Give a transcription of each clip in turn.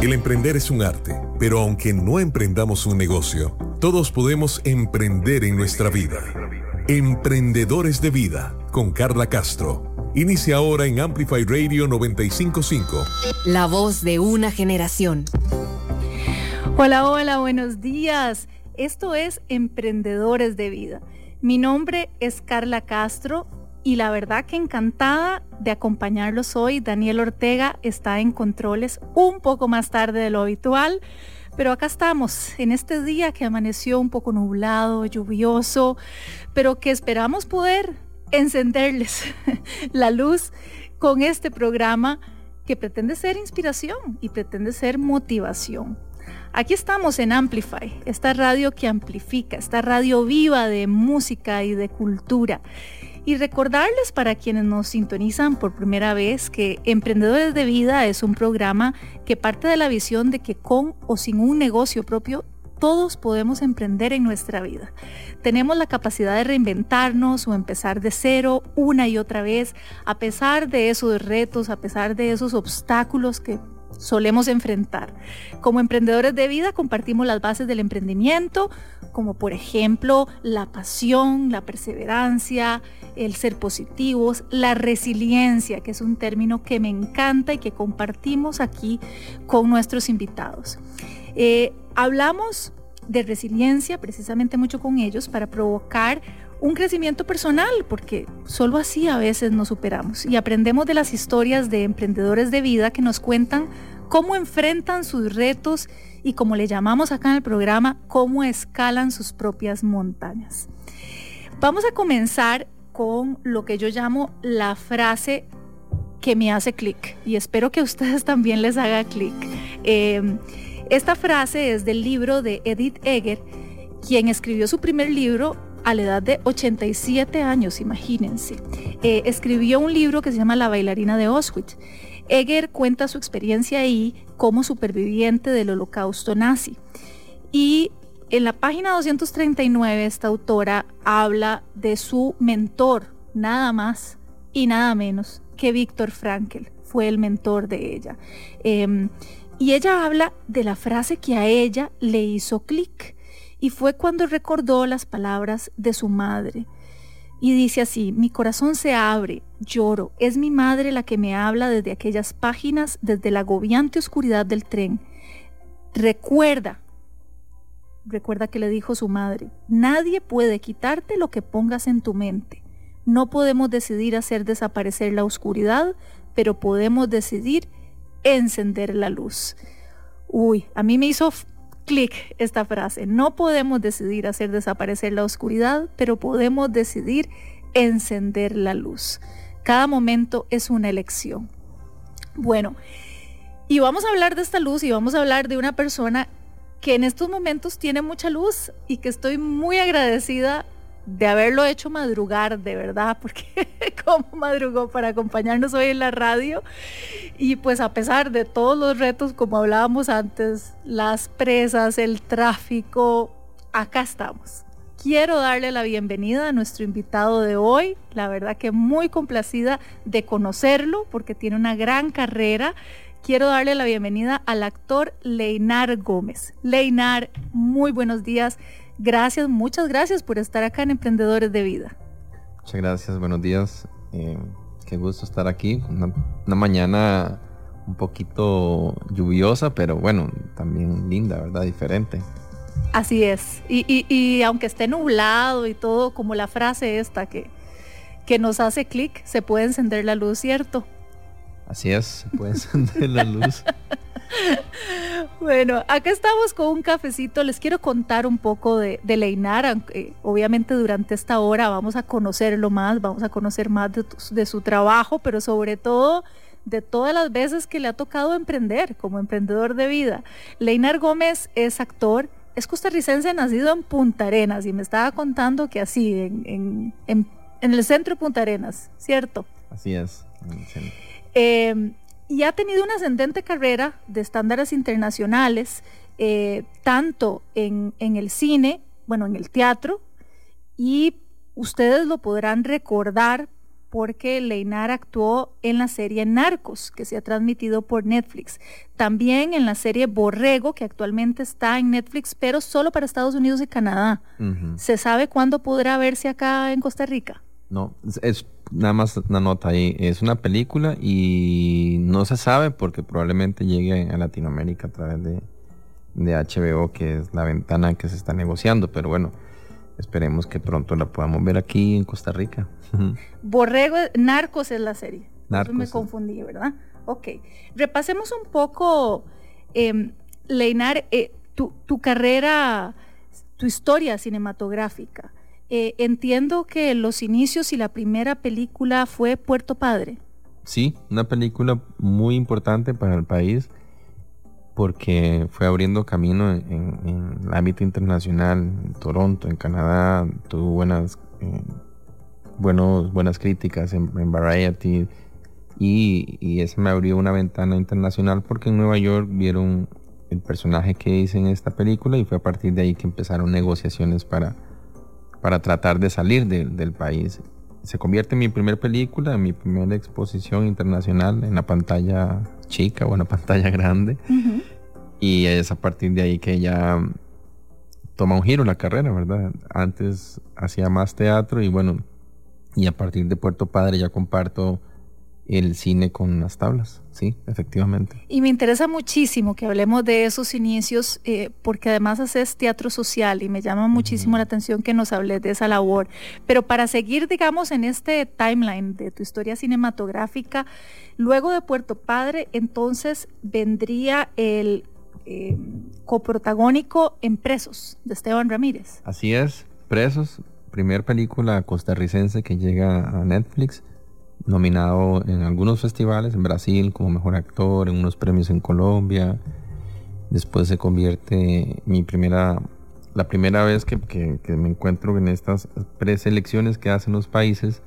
El emprender es un arte, pero aunque no emprendamos un negocio, todos podemos emprender en nuestra vida. Emprendedores de Vida con Carla Castro. Inicia ahora en Amplify Radio 955. La voz de una generación. Hola, hola, buenos días. Esto es Emprendedores de Vida. Mi nombre es Carla Castro y la verdad que encantada de acompañarlos hoy. Daniel Ortega está en controles un poco más tarde de lo habitual, pero acá estamos en este día que amaneció un poco nublado, lluvioso, pero que esperamos poder encenderles la luz con este programa que pretende ser inspiración y pretende ser motivación. Aquí estamos en Amplify, esta radio que amplifica, esta radio viva de música y de cultura. Y recordarles para quienes nos sintonizan por primera vez que Emprendedores de Vida es un programa que parte de la visión de que con o sin un negocio propio todos podemos emprender en nuestra vida. Tenemos la capacidad de reinventarnos o empezar de cero una y otra vez, a pesar de esos retos, a pesar de esos obstáculos que solemos enfrentar. Como emprendedores de vida compartimos las bases del emprendimiento, como por ejemplo la pasión, la perseverancia, el ser positivos, la resiliencia, que es un término que me encanta y que compartimos aquí con nuestros invitados. Eh, hablamos de resiliencia precisamente mucho con ellos para provocar un crecimiento personal, porque solo así a veces nos superamos y aprendemos de las historias de emprendedores de vida que nos cuentan cómo enfrentan sus retos y como le llamamos acá en el programa, cómo escalan sus propias montañas. Vamos a comenzar con lo que yo llamo la frase que me hace clic y espero que a ustedes también les haga clic. Em, esta frase es del libro de Edith Egger, quien escribió su primer libro a la edad de 87 años, imagínense. Eh, escribió un libro que se llama La bailarina de Auschwitz. Egger cuenta su experiencia ahí como superviviente del holocausto nazi. Y en la página 239 esta autora habla de su mentor, nada más y nada menos que Víctor Frankl, fue el mentor de ella. Em, y ella habla de la frase que a ella le hizo clic y fue cuando recordó las palabras de su madre. Y dice así, mi corazón se abre, lloro, es mi madre la que me habla desde aquellas páginas, desde la agobiante oscuridad del tren. Recuerda, recuerda que le dijo su madre, nadie puede quitarte lo que pongas en tu mente. No podemos decidir hacer desaparecer la oscuridad, pero podemos decidir encender la luz. Uy, a mí me hizo clic esta frase. No podemos decidir hacer desaparecer la oscuridad, pero podemos decidir encender la luz. Cada momento es una elección. Bueno, y vamos a hablar de esta luz y vamos a hablar de una persona que en estos momentos tiene mucha luz y que estoy muy agradecida de haberlo hecho madrugar, de verdad, porque como madrugó para acompañarnos hoy en la radio. Y pues a pesar de todos los retos, como hablábamos antes, las presas, el tráfico, acá estamos. Quiero darle la bienvenida a nuestro invitado de hoy, la verdad que muy complacida de conocerlo porque tiene una gran carrera. Quiero darle la bienvenida al actor Leinar Gómez. Leinar, muy buenos días. Gracias, muchas gracias por estar acá en Emprendedores de Vida. Muchas gracias, buenos días. Eh, qué gusto estar aquí. Una, mañana un poquito lluviosa, pero bueno, también linda, ¿verdad? Diferente. Así es. Y, aunque esté nublado y todo, como la frase esta que, que nos hace clic, se puede encender la luz, ¿cierto? Así es, se puede encender la luz. bueno, acá estamos con un cafecito. Les quiero contar un poco de, Leinar. Aunque, obviamente durante esta hora vamos a conocerlo más, vamos a conocer más de, su trabajo, pero sobre todo de todas las veces que le ha tocado emprender como emprendedor de vida. Leinar Gómez es actor, es costarricense nacido en Punta Arenas y me estaba contando que así, en, el centro de Punta Arenas, ¿cierto? Así es. Eh, y ha tenido una ascendente carrera de estándares internacionales, eh, tanto en, el cine, bueno, en el teatro, y ustedes lo podrán recordar porque Leinar actuó en la serie Narcos, que se ha transmitido por Netflix. También en la serie Borrego, que actualmente está en Netflix, pero solo para Estados Unidos y Canadá. ¿Se sabe cuándo podrá verse acá en Costa Rica? No, es, nada más una nota ahí. Es una película y no se sabe porque probablemente llegue a Latinoamérica a través de, de HBO, que es la ventana que se está negociando. Pero bueno, esperemos que pronto la podamos ver aquí en Costa Rica. Borrego, Narcos es la serie. Narcos. me confundí, ¿verdad? Ok. Repasemos un poco, eh, Leinar, eh, tu, tu, carrera, tu historia cinematográfica. Eh, entiendo que los inicios y la primera película fue Puerto Padre. Sí, una película muy importante para el país porque fue abriendo camino en, el ámbito internacional, en Toronto, en Canadá, tuvo buenas, eh, buenas críticas en, Variety y, y, eso me abrió una ventana internacional porque en Nueva York vieron el personaje que hice en esta película y fue a partir de ahí que empezaron negociaciones para, para tratar de salir del país. Se convierte en mi primera película, en mi primera exposición internacional en la pantalla chica o en la pantalla grande. Y es a partir de ahí que ya toma un giro la carrera, ¿verdad? Antes hacía más teatro y bueno, y a partir de Puerto Padre ya comparto el cine con las tablas, sí, efectivamente. Y me interesa muchísimo que hablemos de esos inicios, eh, porque además haces teatro social y me llama muchísimo la atención que nos hables de esa labor. Pero para seguir, digamos, en este timeline de tu historia cinematográfica, luego de Puerto Padre, entonces vendría el eh, coprotagónico en Presos, de Esteban Ramírez. Así es, Presos, primer película costarricense que llega a Netflix nominado en algunos festivales en Brasil como mejor actor, en unos premios en Colombia. Después se convierte mi primera, la primera vez que, me encuentro en estas preselecciones que hacen los países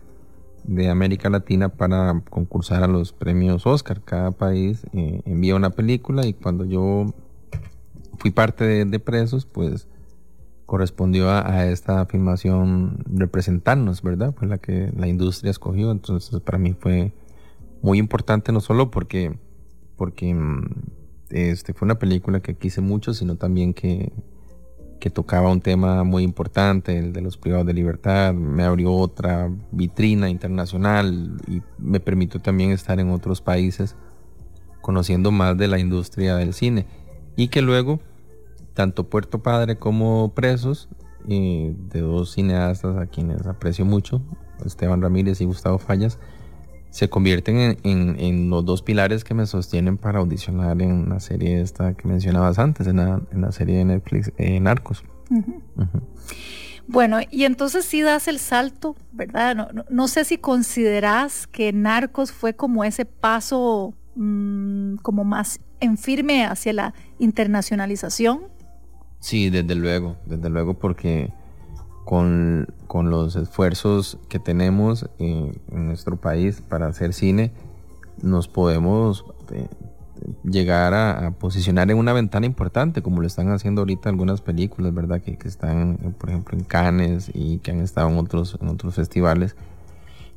de América Latina para concursar a los premios Oscar. Cada país eh, envía una película y cuando yo fui parte de, de Presos, pues correspondió a, esta filmación representarnos, ¿verdad? Fue la que la industria escogió, entonces para mí fue muy importante no solo porque, porque mm, este, fue una película que quise mucho, sino también que, que tocaba un tema muy importante, el de los privados de libertad, me abrió otra vitrina internacional y me permitió también estar en otros países conociendo más de la industria del cine. Y que luego tanto Puerto Padre como Presos, de dos cineastas a quienes aprecio mucho, Esteban Ramírez y Gustavo Fallas, se convierten en, los dos pilares que me sostienen para audicionar en la serie esta que mencionabas antes, en la, serie de Netflix eh, Narcos. Bueno, y entonces sí das el salto, ¿verdad? No, sé si consideras que Narcos fue como ese paso mm, como más en firme hacia la internacionalización. Sí, desde luego, desde luego porque con, los esfuerzos que tenemos en, nuestro país para hacer cine, nos podemos eh, llegar a, posicionar en una ventana importante, como lo están haciendo ahorita algunas películas, ¿verdad? Que, están, por ejemplo, en Cannes y que han estado en otros, en otros festivales,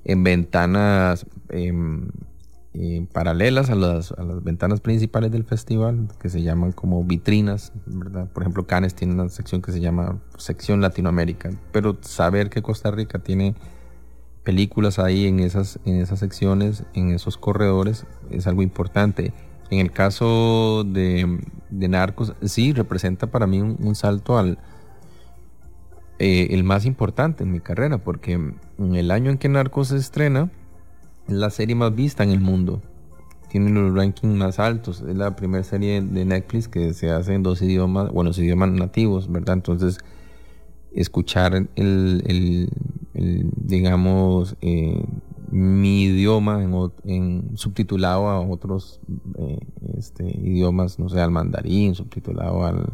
en ventanas em, eh, paralelas a las, a las, ventanas principales del festival, que se llaman como vitrinas, ¿verdad? Por ejemplo, Cannes tiene una sección que se llama sección Latinoamérica, pero saber que Costa Rica tiene películas ahí en esas, en esas secciones, en esos corredores, es algo importante. En el caso de, Narcos, sí, representa para mí un, salto al... Eh, el más importante en mi carrera, porque en el año en que Narcos se estrena, la serie más vista en el mundo. Tiene los rankings más altos. Es la primera serie de Netflix que se hace en dos idiomas, bueno, los idiomas nativos, ¿verdad? Entonces, escuchar el, digamos, eh, mi idioma en, subtitulado a otros eh, este, idiomas, no sé, al mandarín, subtitulado al,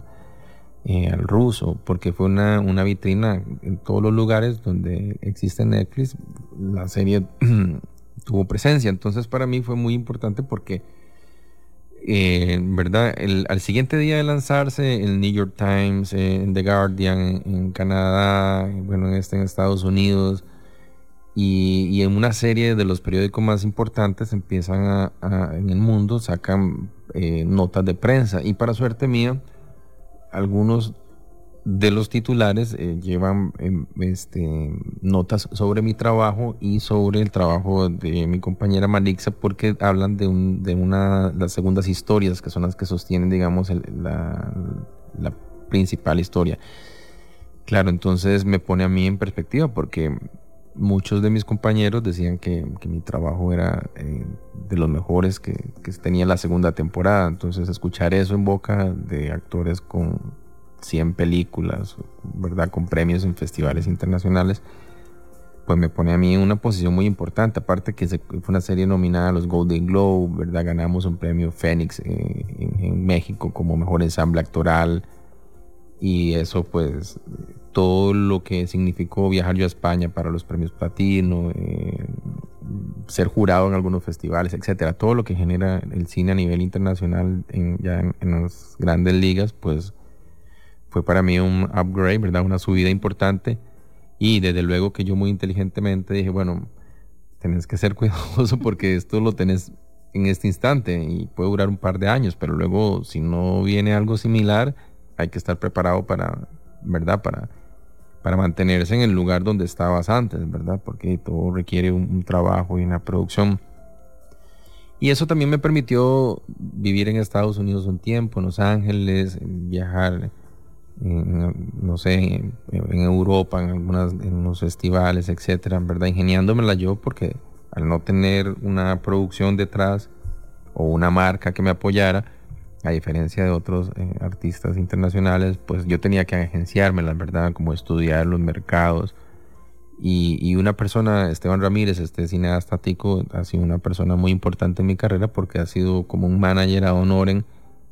eh, al ruso, porque fue una, una, vitrina en todos los lugares donde existe Netflix. La serie tuvo presencia. Entonces para mí fue muy importante porque, eh, ¿verdad? al siguiente día de lanzarse, el New York Times, en The Guardian, en, Canadá, bueno, en, este, en Estados Unidos, y, en una serie de los periódicos más importantes empiezan a, en el mundo, sacan eh, notas de prensa y para suerte mía, algunos de los titulares eh, llevan em, este, notas sobre mi trabajo y sobre el trabajo de mi compañera Marixa porque hablan de, un, de una las segundas historias que son las que sostienen digamos la, la principal historia. Claro, entonces me pone a mí en perspectiva porque muchos de mis compañeros decían que, mi trabajo era eh, de los mejores que, tenía la segunda temporada. Entonces escuchar eso en boca de actores con 100 películas, ¿verdad? Con premios en festivales internacionales, pues me pone a mí en una posición muy importante. Aparte que fue una serie nominada a los Golden Globe, ¿verdad? Ganamos un premio Fénix eh, en México como mejor ensamble actoral y eso pues todo lo que significó viajar yo a España para los premios platino, eh, ser jurado en algunos festivales, etcétera, todo lo que genera el cine a nivel internacional en, ya en, las grandes ligas, pues fue para mí un upgrade, ¿verdad? Una subida importante y desde luego que yo muy inteligentemente dije, bueno, tenés que ser cuidadoso porque esto lo tenés en este instante y puede durar un par de años, pero luego si no viene algo similar, hay que estar preparado para, ¿verdad? Para, para mantenerse en el lugar donde estabas antes, ¿verdad? Porque todo requiere un, trabajo y una producción. Y eso también me permitió vivir en Estados Unidos un tiempo, en Los Ángeles, viajar, no sé, en, Europa, en algunas, en festivales, etcétera, ¿verdad? Ingeniándomela yo porque al no tener una producción detrás o una marca que me apoyara, a diferencia de otros eh, artistas internacionales, pues yo tenía que agenciarme, la verdad, como estudiar los mercados. Y, una persona, Esteban Ramírez, este cineasta tico, ha sido una persona muy importante en mi carrera porque ha sido como un manager a honoren.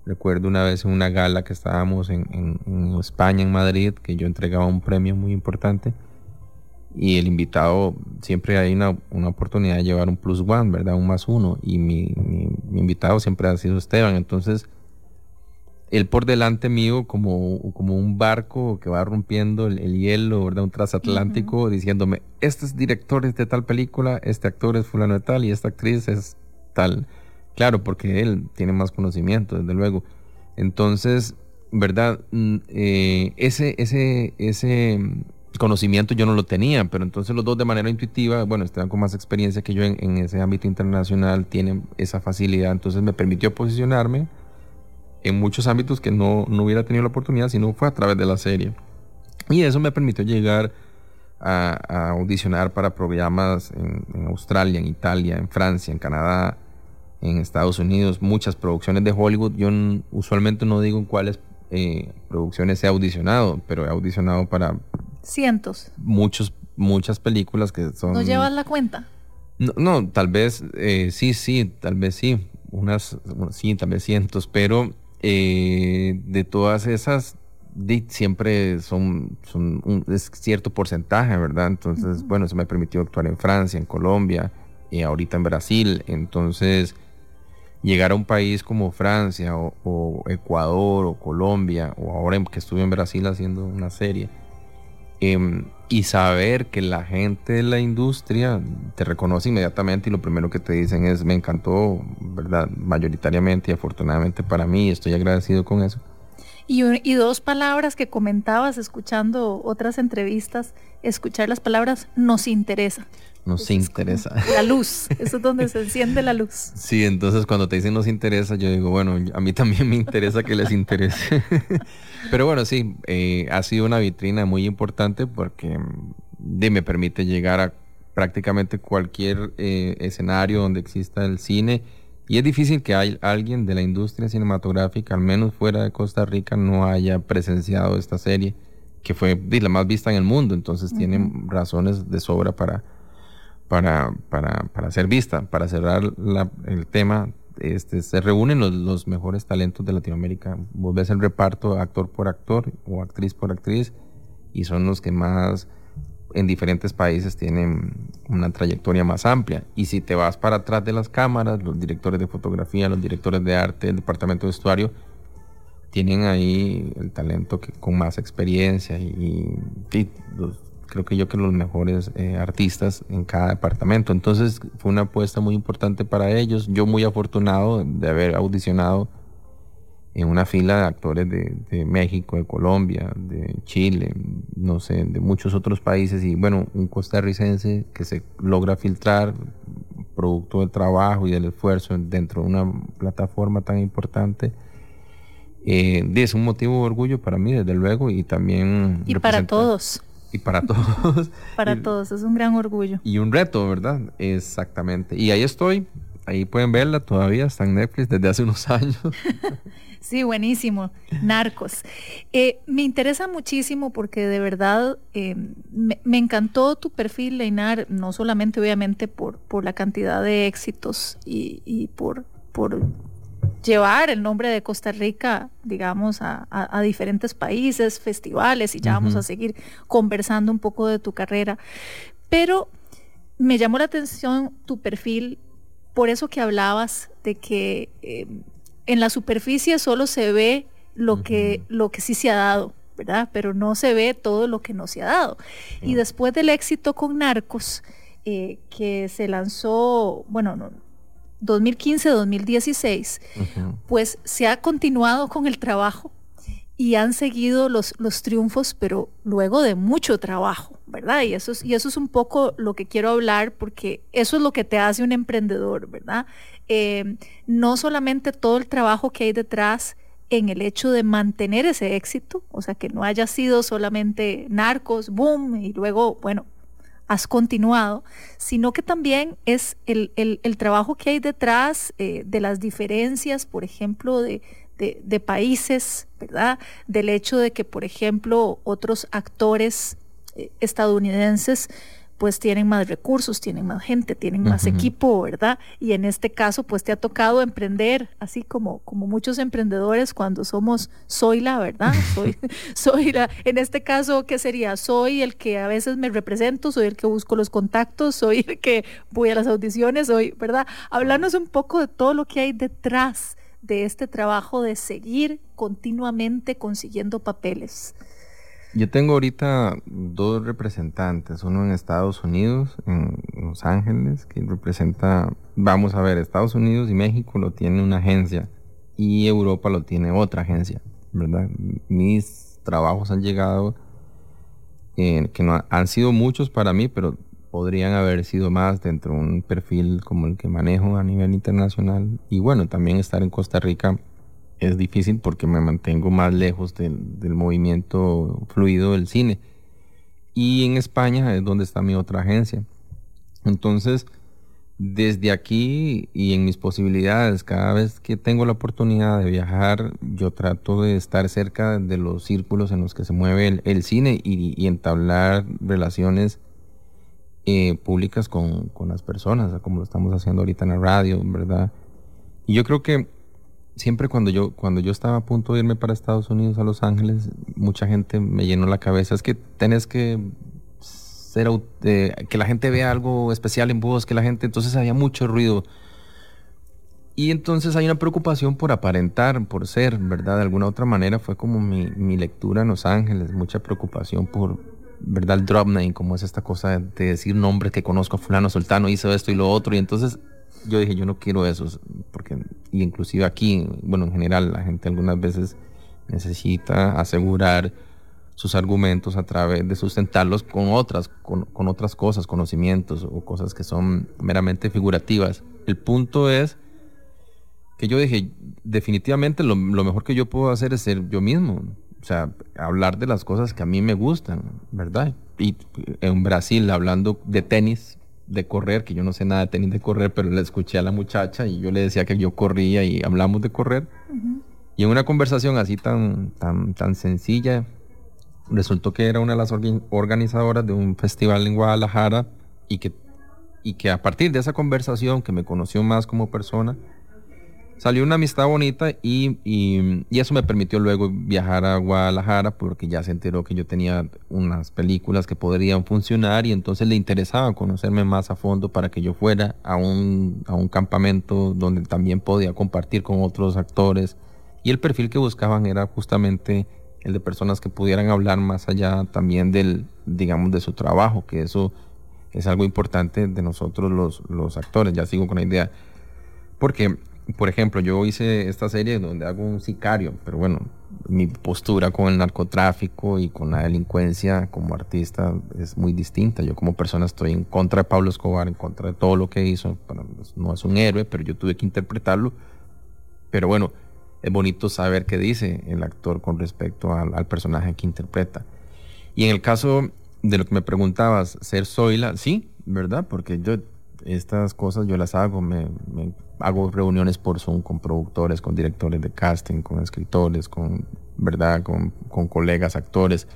Recuerdo una vez en una gala que estábamos en, en, España, en Madrid, que yo entregaba un premio muy importante y el invitado siempre hay una, una, oportunidad de llevar un plus one, ¿verdad? Un más uno. Y mi, mi, invitado siempre ha sido Esteban. Entonces, él por delante mío como, como un barco que va rompiendo el, hielo, ¿verdad? Un transatlántico diciéndome, este es director de tal película, este actor es fulano de tal y esta actriz es tal. Claro, porque él tiene más conocimiento, desde luego. Entonces, ¿verdad? Mm, eh, ese, ese, ese conocimiento yo no lo tenía, pero entonces los dos de manera intuitiva, bueno, estaban con más experiencia que yo en, en ese ámbito internacional, tienen esa facilidad, entonces me permitió posicionarme en muchos ámbitos que no, no hubiera tenido la oportunidad si no fue a través de la serie. Y eso me permitió llegar a, audicionar para programas en, Australia, en Italia, en Francia, en Canadá, en Estados Unidos, muchas producciones de Hollywood. Yo usualmente no digo en cuáles eh, producciones he audicionado, pero he audicionado para... Cientos. Muchos, muchas películas que son... ¿No llevas la cuenta? No, no tal vez eh, sí, sí, tal vez sí. Unas, sí, tal vez cientos, pero eh, de todas esas, siempre son, son un es cierto porcentaje, ¿verdad? Entonces, bueno, eso me permitió actuar en Francia, en Colombia, y ahorita en Brasil. Entonces, llegar a un país como Francia o, Ecuador o Colombia, o ahora que estuve en Brasil haciendo una serie, em, y saber que la gente de la industria te reconoce inmediatamente y lo primero que te dicen es me encantó, ¿verdad? Mayoritariamente y afortunadamente para mí, estoy agradecido con eso. Y, y dos palabras que comentabas escuchando otras entrevistas, escuchar las palabras nos interesa. Nos interesa. La luz, eso es donde se enciende la luz. Sí, entonces cuando te dicen nos interesa, yo digo, bueno, a mí también me interesa que les interese. Pero bueno, sí, eh, ha sido una vitrina muy importante porque mm, me permite llegar a prácticamente cualquier eh, escenario donde exista el cine. Y es difícil que hay, alguien de la industria cinematográfica, al menos fuera de Costa Rica, no haya presenciado esta serie, que fue la más vista en el mundo. Entonces tienen razones de sobra para, para, para, para ser vista. Para cerrar el tema, este, se reúnen los, mejores talentos de Latinoamérica. Vos ves el reparto actor por actor o actriz por actriz y son los que más en diferentes países tienen una trayectoria más amplia. Y si te vas para atrás de las cámaras, los directores de fotografía, los directores de arte, el departamento de vestuario, tienen ahí el talento que, con más experiencia y, los creo que yo que los mejores eh, artistas en cada departamento. Entonces fue una apuesta muy importante para ellos. Yo muy afortunado de haber audicionado en una fila de actores de, México, de Colombia, de Chile, no sé, de muchos otros países y bueno, un costarricense que se logra filtrar producto del trabajo y del esfuerzo dentro de una plataforma tan importante. Eh, es un motivo de orgullo para mí, desde luego, y también... Y para todos. Y para todos. para todos, es un gran orgullo. Y un reto, ¿verdad? Exactamente. Y ahí estoy, ahí pueden verla todavía, está en Netflix desde hace unos años. Sí, buenísimo. Narcos. Eh, me interesa muchísimo porque de verdad eh, me, encantó tu perfil, Leinar, no solamente obviamente por, por la cantidad de éxitos y, por, por llevar el nombre de Costa Rica, digamos, a, diferentes países, festivales, y ya vamos a seguir conversando un poco de tu carrera. Pero me llamó la atención tu perfil por eso que hablabas de que eh, en la superficie solo se ve lo, que, lo que sí se ha dado, ¿verdad? Pero no se ve todo lo que no se ha dado. Y después del éxito con Narcos, eh, que se lanzó, bueno, 2015-2016, pues se ha continuado con el trabajo y han seguido los, los triunfos, pero luego de mucho trabajo, ¿verdad? Y eso, es, y eso es un poco lo que quiero hablar, porque eso es lo que te hace un emprendedor, ¿verdad? Eh, no solamente todo el trabajo que hay detrás en el hecho de mantener ese éxito, o sea, que no haya sido solamente narcos, boom, y luego, bueno, has continuado, sino que también es el, trabajo que hay detrás eh, de las diferencias, por ejemplo, de, de, países, ¿verdad? Del hecho de que, por ejemplo, otros actores eh, estadounidenses pues tienen más recursos, tienen más gente, tienen más equipo, ¿verdad? Y en este caso, pues te ha tocado emprender, así como, como muchos emprendedores cuando somos, soy la, ¿verdad? Soy, soy la, en este caso, ¿qué sería? Soy el que a veces me represento, soy el que busco los contactos, soy el que voy a las audiciones, soy, ¿verdad? Hablarnos un poco de todo lo que hay detrás de este trabajo de seguir continuamente consiguiendo papeles. Yo tengo ahorita dos representantes, uno en Estados Unidos, en Los Ángeles, que representa, vamos a ver, Estados Unidos y México lo tiene una agencia y Europa lo tiene otra agencia, ¿verdad? Mis trabajos han llegado, eh, que no han sido muchos para mí, pero podrían haber sido más dentro de un perfil como el que manejo a nivel internacional. Y bueno, también estar en Costa Rica es difícil porque me mantengo más lejos del, movimiento fluido del cine. Y en España es donde está mi otra agencia. Entonces, desde aquí y en mis posibilidades, cada vez que tengo la oportunidad de viajar, yo trato de estar cerca de los círculos en los que se mueve el, cine y, entablar relaciones eh, públicas con, con, las personas, como lo estamos haciendo ahorita en la radio, ¿verdad? Y yo creo que siempre cuando yo, cuando yo estaba a punto de irme para Estados Unidos, a Los Ángeles, mucha gente me llenó la cabeza. Es que tenés que ser, eh, que la gente vea algo especial en vos, que la gente, entonces había mucho ruido. Y entonces hay una preocupación por aparentar, por ser, ¿verdad? De alguna otra manera fue como mi, mi lectura en Los Ángeles, mucha preocupación por, ¿verdad? El drop name, como es esta cosa de decir nombres que conozco fulano, sultano, hizo esto y lo otro. Y entonces yo dije, yo no quiero eso, porque, y inclusive aquí, bueno, en general, la gente algunas veces necesita asegurar sus argumentos a través de sustentarlos con otras, con, otras cosas, conocimientos o cosas que son meramente figurativas. El punto es que yo dije, definitivamente lo, lo mejor que yo puedo hacer es ser yo mismo. O sea, hablar de las cosas que a mí me gustan, ¿verdad? Y en Brasil, hablando de tenis, de correr, que yo no sé nada de tenis de correr, pero le escuché a la muchacha y yo le decía que yo corría y hablamos de correr. Y en una conversación así tan, tan, tan sencilla, resultó que era una de las organizadoras de un festival en Guadalajara y que, y que a partir de esa conversación, que me conoció más como persona, salió una amistad bonita y, eso me permitió luego viajar a Guadalajara porque ya se enteró que yo tenía unas películas que podrían funcionar y entonces le interesaba conocerme más a fondo para que yo fuera a un, a un campamento donde también podía compartir con otros actores y el perfil que buscaban era justamente el de personas que pudieran hablar más allá también del, digamos, de su trabajo, que eso es algo importante de nosotros los, los actores. Ya sigo con la idea. Porque, por ejemplo, yo hice esta serie donde hago un sicario, pero bueno, mi postura con el narcotráfico y con la delincuencia como artista es muy distinta. Yo como persona estoy en contra de Pablo Escobar, en contra de todo lo que hizo. no es un héroe, pero yo tuve que interpretarlo. Pero bueno, es bonito saber qué dice el actor con respecto al, personaje que interpreta. Y en el caso de lo que me preguntabas, ser Zoila, sí, ¿verdad? Porque yo estas cosas yo las hago, me, hago reuniones por Zoom con productores, con directores de casting, con escritores, con, ¿verdad? Con, con colegas, actores.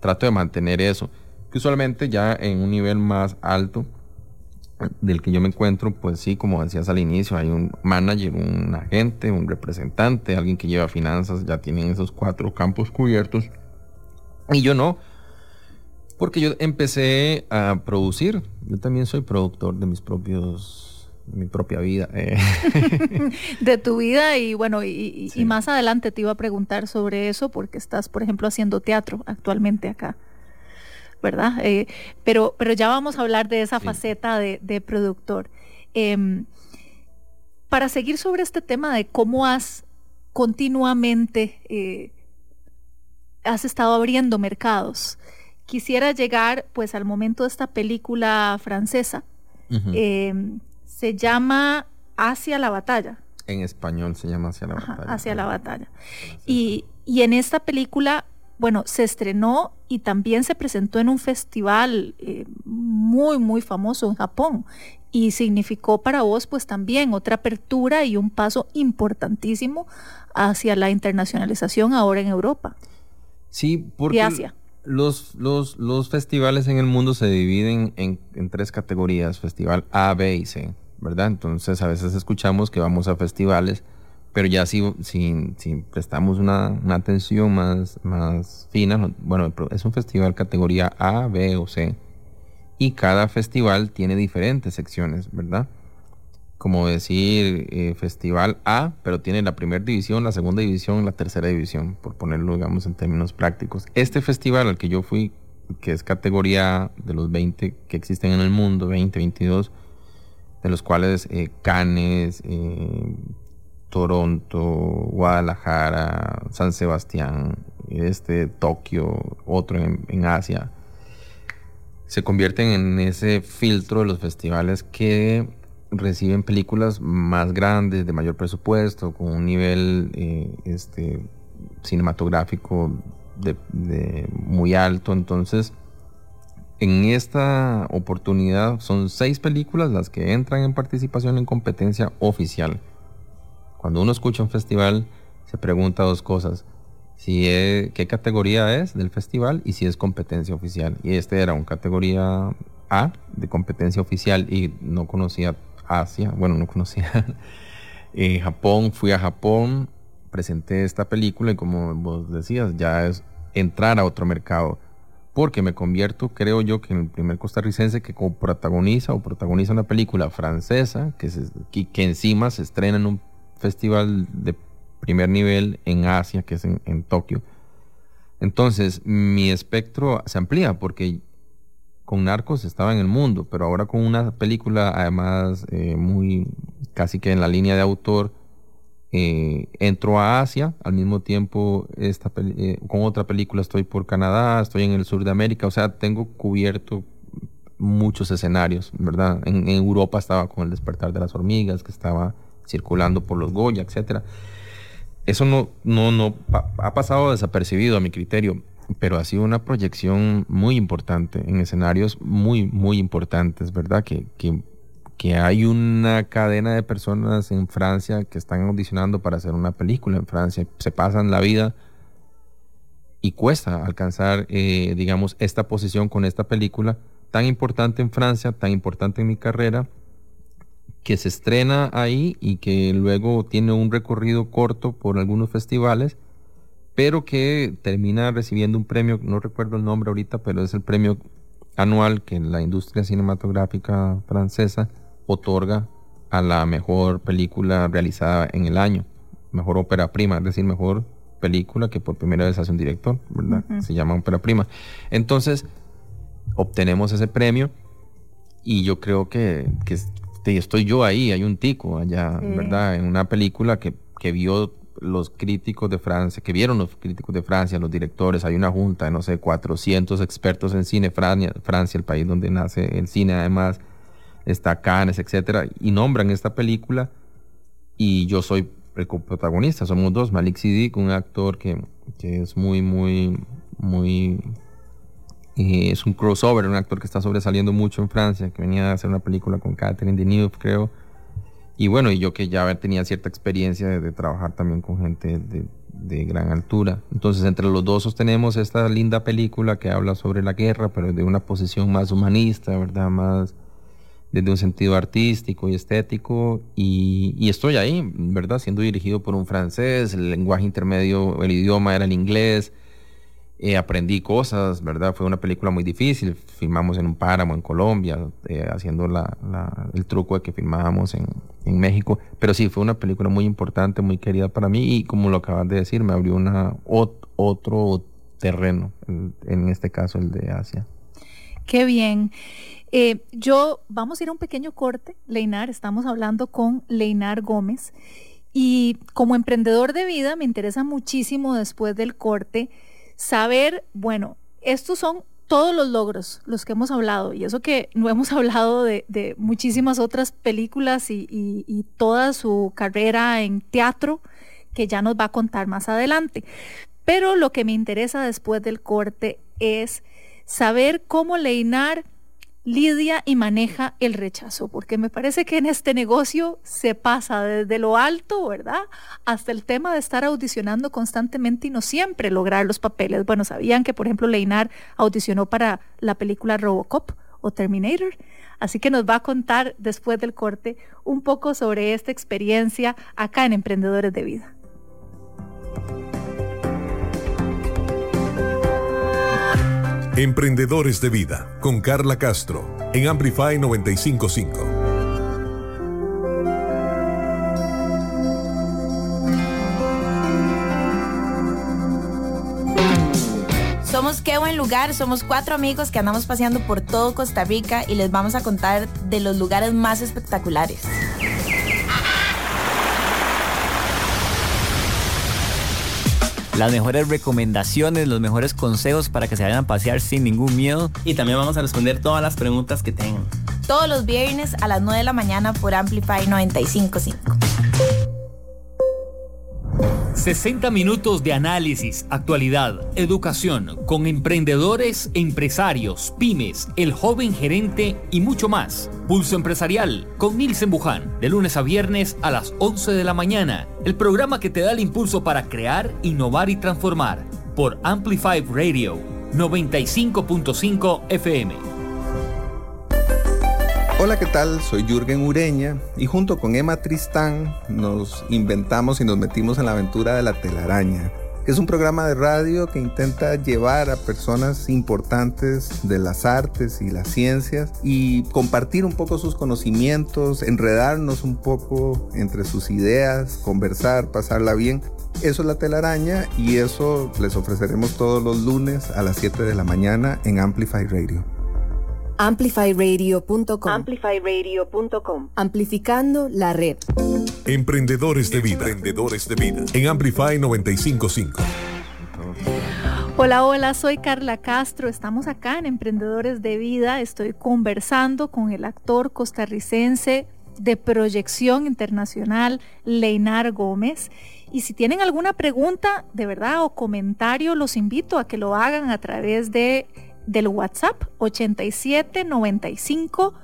Trato de mantener eso, que usualmente ya en un nivel más alto del que yo me encuentro, pues sí, como decías al inicio, hay un manager, un agente, un representante, alguien que lleva finanzas, ya tienen esos cuatro campos cubiertos. Y yo no, porque yo empecé a producir. Yo también soy productor de mis propios, mi propia vida. Eh. de tu vida y bueno, y, y más adelante te iba a preguntar sobre eso porque estás, por ejemplo, haciendo teatro actualmente acá. ¿verdad? Eh, pero, pero ya vamos a hablar de esa faceta de, productor. Em, para seguir sobre este tema de cómo has continuamente eh, has estado abriendo mercados, quisiera llegar pues al momento de esta película francesa. Em, se llama Hacia la batalla. En español se llama Hacia la batalla. Hacia la batalla. Y, y en esta película bueno, se estrenó y también se presentó en un festival eh, muy, muy famoso en Japón. Y significó para vos, pues también otra apertura y un paso importantísimo hacia la internacionalización ahora en Europa. Sí, porque Asia. Los, los, los, festivales en el mundo se dividen en, en tres categorías, festival A, B y C, ¿verdad? Entonces a veces escuchamos que vamos a festivales pero ya si, si, prestamos una, atención más, más fina, bueno, es un festival categoría A, B o C. Y cada festival tiene diferentes secciones, ¿verdad? Como decir eh, festival A, pero tiene la primera división, la segunda división, la tercera división, por ponerlo, digamos, en términos prácticos. Este festival al que yo fui, que es categoría de los 20 que existen en el mundo, 20, 22, de los cuales eh, Cannes, eh, Toronto, Guadalajara, San Sebastián, este, Tokio, otro en, Asia, se convierten en ese filtro de los festivales que reciben películas más grandes, de mayor presupuesto, con un nivel eh, este, cinematográfico de, muy alto. Entonces, en esta oportunidad son seis películas las que entran en participación en competencia oficial. Cuando uno escucha un festival, se pregunta dos cosas. Si qué categoría es del festival y si es competencia oficial. Y este era un categoría A de competencia oficial y no conocía Asia, bueno, no conocía eh, Japón, fui a Japón, presenté esta película y como vos decías, ya es entrar a otro mercado. Porque me convierto, creo yo, que en el primer costarricense que protagoniza o protagoniza una película francesa que, que encima se estrena en un festival de primer nivel en Asia, que es en, Tokio. Entonces, mi espectro se amplía porque con Narcos estaba en el mundo, pero ahora con una película, además, eh, muy casi que en la línea de autor, eh, entro a Asia, al mismo tiempo esta eh, con otra película estoy por Canadá, estoy en el sur de América, o sea, tengo cubierto muchos escenarios, ¿verdad? En, en Europa estaba con El despertar de las hormigas, que estaba circulando por los Goya, etcétera. Eso no, no, no ha pasado desapercibido a mi criterio, pero ha sido una proyección muy importante en escenarios muy, muy importantes, ¿verdad? Que, que, que hay una cadena de personas en Francia que están audicionando para hacer una película en Francia. Se pasan la vida y cuesta alcanzar, eh, digamos, esta posición con esta película tan importante en Francia, tan importante en mi carrera que se estrena ahí y que luego tiene un recorrido corto por algunos festivales, pero que termina recibiendo un premio, no recuerdo el nombre ahorita, pero es el premio anual que la industria cinematográfica francesa otorga a la mejor película realizada en el año, mejor ópera prima, es decir, mejor película que por primera vez hace un director, ¿verdad? Se llama Ópera Prima. Entonces, obtenemos ese premio y yo creo que, estoy yo ahí, hay un tico allá, ¿verdad? En una película que, que vio los críticos de Francia, que vieron los críticos de Francia, los directores, hay una junta de, no sé, 400 expertos en cine, Francia, Francia, el país donde nace el cine, además, está Cannes, etcétera, y nombran esta película y yo soy el protagonista, somos dos, Malik Sidik, un actor que, que es muy, muy, muy... Eh, es un crossover, un actor que está sobresaliendo mucho en Francia, que venía a hacer una película con Catherine Deneuve, creo, y bueno, y yo que ya tenía cierta experiencia de, trabajar también con gente de, gran altura. Entonces, entre los dos sostenemos esta linda película que habla sobre la guerra, pero de una posición más humanista, ¿verdad? Más desde un sentido artístico y estético. Y, y estoy ahí, ¿verdad? Siendo dirigido por un francés, el lenguaje intermedio, el idioma era el inglés. Eh, aprendí cosas, ¿verdad? Fue una película muy difícil. Filmamos en un páramo en Colombia, eh, haciendo el truco de que filmábamos en, México. Pero sí, fue una película muy importante, muy querida para mí y como lo acabas de decir, me abrió una, otro terreno, en, este caso el de Asia. Qué bien. Eh, yo, vamos a ir a un pequeño corte, Leinar, estamos hablando con Leinar Gómez. Y como emprendedor de vida me interesa muchísimo después del corte saber, bueno, estos son todos los logros, los que hemos hablado, y eso que no hemos hablado de, muchísimas otras películas y, toda su carrera en teatro, que ya nos va a contar más adelante. Pero lo que me interesa después del corte es saber cómo Leinar lidia y maneja el rechazo, porque me parece que en este negocio se pasa desde lo alto, ¿verdad? Hasta el tema de estar audicionando constantemente y no siempre lograr los papeles. Bueno, sabían que, por ejemplo, Leinar audicionó para la película Robocop o Terminator. Así que nos va a contar después del corte un poco sobre esta experiencia acá en Emprendedores de Vida. Emprendedores de Vida con Carla Castro en Amplify 955. Somos Qué Buen Lugar, somos cuatro amigos que andamos paseando por todo Costa Rica y les vamos a contar de los lugares más espectaculares. Las mejores recomendaciones, los mejores consejos para que se vayan a pasear sin ningún miedo. Y también vamos a responder todas las preguntas que tengan. Todos los viernes a las 9 de la mañana por Amplify 955. 60 minutos de análisis, actualidad, educación, con emprendedores, empresarios, pymes, el joven gerente y mucho más. Pulso Empresarial con Nilsen Buján, de lunes a viernes a las 11 de la mañana. El programa que te da el impulso para crear, innovar y transformar. Por Amplify Radio 95.5 FM. Hola, ¿qué tal? Soy Jürgen Ureña y junto con Emma Tristán nos inventamos y nos metimos en la aventura de la telaraña, que es un programa de radio que intenta llevar a personas importantes de las artes y las ciencias y compartir un poco sus conocimientos, enredarnos un poco entre sus ideas, conversar, pasarla bien. Eso es la telaraña y eso les ofreceremos todos los lunes a las 7 de la mañana en Amplify Radio amplifyradio.com. Amplifyradio.com. Amplificando la red. Emprendedores de vida. Emprendedores de vida. En Amplify 955. Hola, hola, soy Carla Castro. Estamos acá en Emprendedores de Vida. Estoy conversando con el actor costarricense de proyección internacional, Leinar Gómez. Y si tienen alguna pregunta de verdad o comentario, los invito a que lo hagan a través de del WhatsApp 8795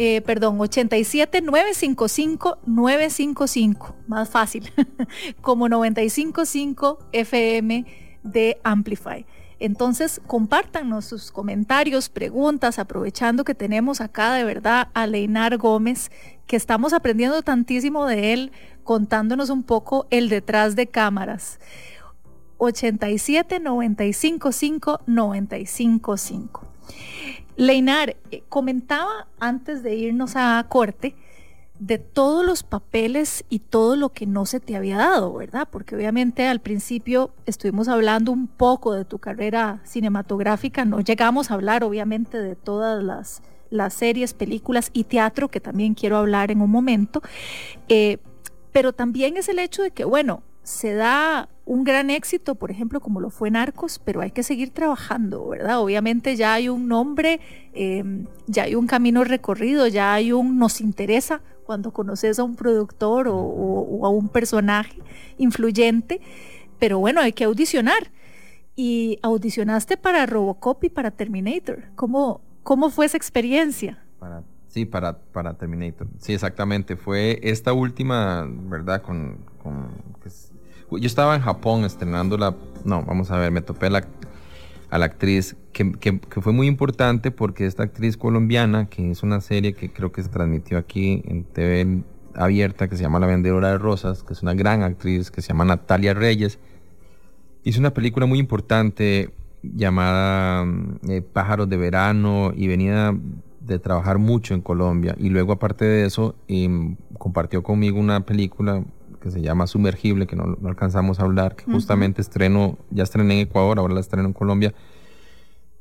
eh, perdón, 87 955 955, más fácil, como 955 FM de Amplify. Entonces, compártanos sus comentarios, preguntas, aprovechando que tenemos acá de verdad a Leinar Gómez, que estamos aprendiendo tantísimo de él, contándonos un poco el detrás de cámaras. 87 95 5 95 5. Leinar, eh, comentaba antes de irnos a corte de todos los papeles y todo lo que no se te había dado, ¿verdad? Porque obviamente al principio estuvimos hablando un poco de tu carrera cinematográfica, no llegamos a hablar obviamente de todas las, las series, películas y teatro, que también quiero hablar en un momento, eh, pero también es el hecho de que, bueno, se da un gran éxito, por ejemplo, como lo fue Narcos, pero hay que seguir trabajando, ¿verdad? Obviamente ya hay un nombre, em, ya hay un camino recorrido, ya hay un nos interesa cuando conoces a un productor o, a un personaje influyente, pero bueno, hay que audicionar. Y audicionaste para Robocop y para Terminator. ¿Cómo, cómo fue esa experiencia? Sí, para, para Terminator. Sí, exactamente. Fue esta última, ¿verdad? Con, con yo estaba en Japón estrenando la... No, vamos a ver, me topé la, a la actriz, que, que, fue muy importante porque esta actriz colombiana, que es una serie que creo que se transmitió aquí en TV abierta, que se llama La Vendedora de Rosas, que es una gran actriz, que se llama Natalia Reyes, hizo una película muy importante llamada eh, Pájaros de Verano y venía de trabajar mucho en Colombia. Y luego aparte de eso em, compartió conmigo una película que se llama Sumergible, que no, alcanzamos a hablar, que justamente estreno, ya estrené en Ecuador, ahora la estreno en Colombia.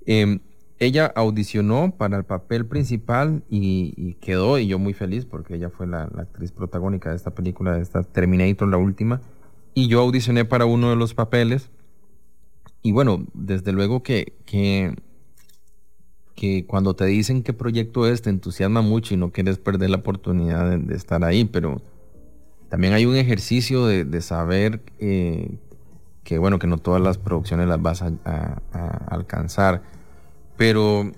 Em, ella audicionó para el papel principal y, quedó, y yo muy feliz porque ella fue la, actriz protagónica de esta película, de esta Terminator, la última, y yo audicioné para uno de los papeles. Y bueno, desde luego que, que, que cuando te dicen qué proyecto es, te entusiasma mucho y no quieres perder la oportunidad de, de estar ahí, pero también hay un ejercicio de, saber eh, que, bueno, que no todas las producciones las vas a, alcanzar, pero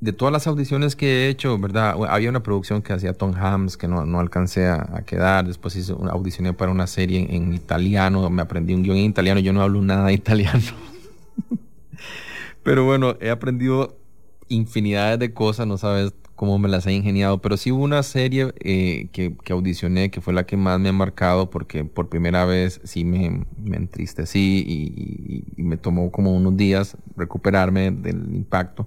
de todas las audiciones que he hecho, ¿verdad? Había una producción que hacía Tom Hams que no, no alcancé a, quedar. Después hice una audicioné para una serie en, italiano. Me aprendí un guion en italiano. Yo no hablo nada de italiano. Pero bueno, he aprendido infinidades de cosas. No sabes cómo me las he ingeniado, pero sí hubo una serie eh, que, audicioné que fue la que más me ha marcado porque por primera vez sí me, entristecí y, me tomó como unos días recuperarme del impacto,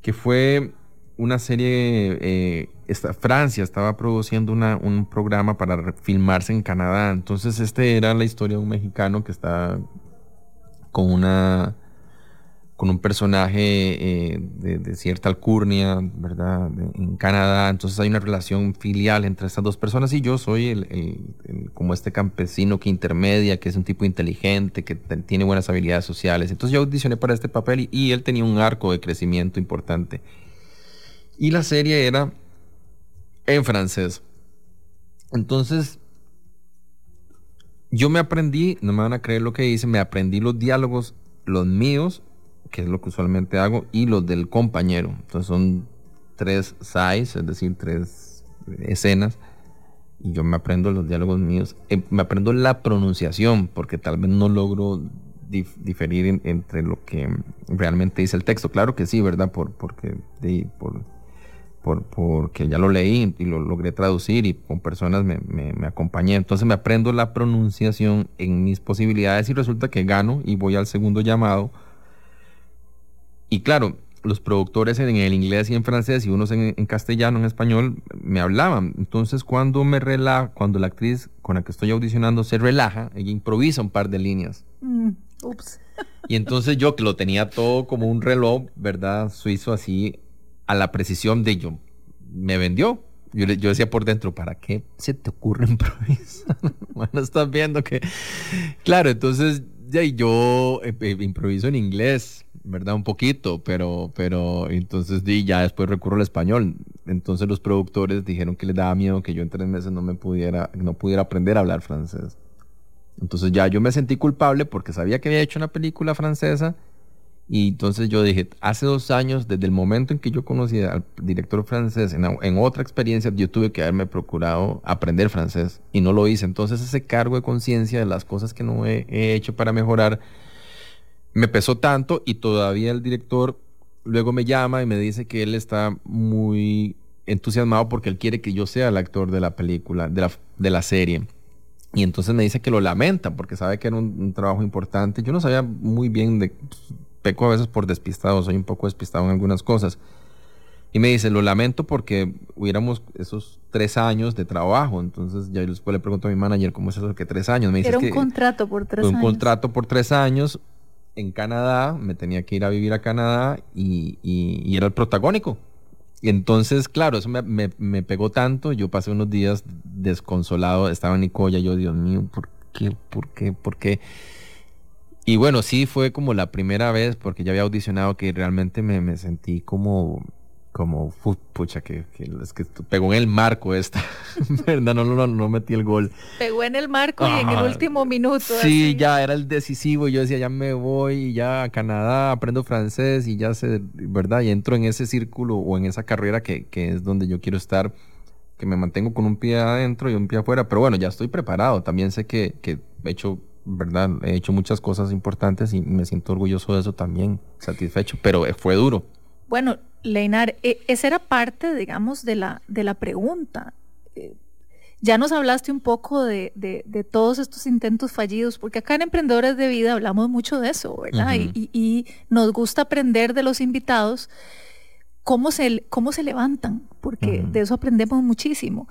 que fue una serie, eh, esta, Francia estaba produciendo una, un programa para filmarse en Canadá, entonces este era la historia de un mexicano que está con una con un personaje eh, de, cierta alcurnia, ¿verdad? en Canadá. Entonces hay una relación filial entre estas dos personas y yo soy el, como este campesino que intermedia, que es un tipo inteligente, que tiene buenas habilidades sociales. Entonces yo audicioné para este papel y, él tenía un arco de crecimiento importante. Y la serie era en francés. Entonces yo me aprendí, no me van a creer lo que hice, me aprendí los diálogos, los míos que es lo que usualmente hago, y los del compañero. Entonces son tres sides, es decir, tres escenas, y yo me aprendo los diálogos míos, eh, me aprendo la pronunciación, porque tal vez no logro diferir entre lo que realmente dice el texto. Claro que sí, ¿verdad? Por, porque, por, por, porque ya lo leí y lo logré traducir y con personas me, me, me, acompañé. Entonces me aprendo la pronunciación en mis posibilidades y resulta que gano y voy al segundo llamado y claro, los productores en el inglés y en francés y unos en, castellano, en español, me hablaban. Entonces, cuando me relaja, cuando la actriz con la que estoy audicionando se relaja, ella improvisa un par de líneas. Mm, ups. Y entonces yo, que lo tenía todo como un reloj, ¿verdad? Suizo así, a la precisión de yo, me vendió. Yo, yo decía por dentro, ¿para qué se te ocurre improvisar? bueno, estás viendo que... Claro, entonces ya, yo eh, eh, improviso en inglés ¿verdad? Un poquito, pero, pero entonces di, ya después recurro al español. Entonces los productores dijeron que les daba miedo que yo en tres meses no me pudiera, no pudiera aprender a hablar francés. Entonces ya yo me sentí culpable porque sabía que había hecho una película francesa y entonces yo dije, hace dos años, desde el momento en que yo conocí al director francés, en, otra experiencia, yo tuve que haberme procurado aprender francés y no lo hice. Entonces ese cargo de conciencia de las cosas que no he hecho para mejorar, me pesó tanto y todavía el director luego me llama y me dice que él está muy entusiasmado porque él quiere que yo sea el actor de la película, de la, de la serie. Y entonces me dice que lo lamenta porque sabe que era un, trabajo importante. Yo no sabía muy bien de... peco a veces por despistado, soy un poco despistado en algunas cosas. Y me dice, lo lamento porque hubiéramos esos tres años de trabajo. Entonces, ya después le pregunto a mi manager, ¿cómo es eso que tres años? Me dice, Era un que contrato por tres un años. contrato por tres años en Canadá, me tenía que ir a vivir a Canadá y, era el protagónico. Y entonces, claro, eso me, me- pegó tanto. Yo pasé unos días desconsolado, estaba en Nicoya, yo, Dios mío, ¿por qué? ¿Por qué? ¿Por qué? Y bueno, sí fue como la primera vez, porque ya había audicionado, que realmente me, me sentí como, como, pucha, que, que es que pegó en el marco esta, ¿verdad? No, no, no, metí el gol. Pegó en el marco y en el último minuto. Sí, así. ya era el decisivo. y Yo decía, ya me voy, ya a Canadá, aprendo francés y ya sé, ¿verdad? Y entro en ese círculo o en esa carrera que, que es donde yo quiero estar, que me mantengo con un pie adentro y un pie afuera. Pero bueno, ya estoy preparado. También sé que, que he hecho, ¿verdad? He hecho muchas cosas importantes y me siento orgulloso de eso también, satisfecho. Pero fue duro. Bueno, Leinar, e- esa era parte, digamos, de la, de la pregunta. Eh, ya nos hablaste un poco de, de- de todos estos intentos fallidos, porque acá en Emprendedores de Vida hablamos mucho de eso, ¿verdad? Ujú. y, y- y nos gusta aprender de los invitados cómo se, cómo se levantan, porque de eso aprendemos muchísimo.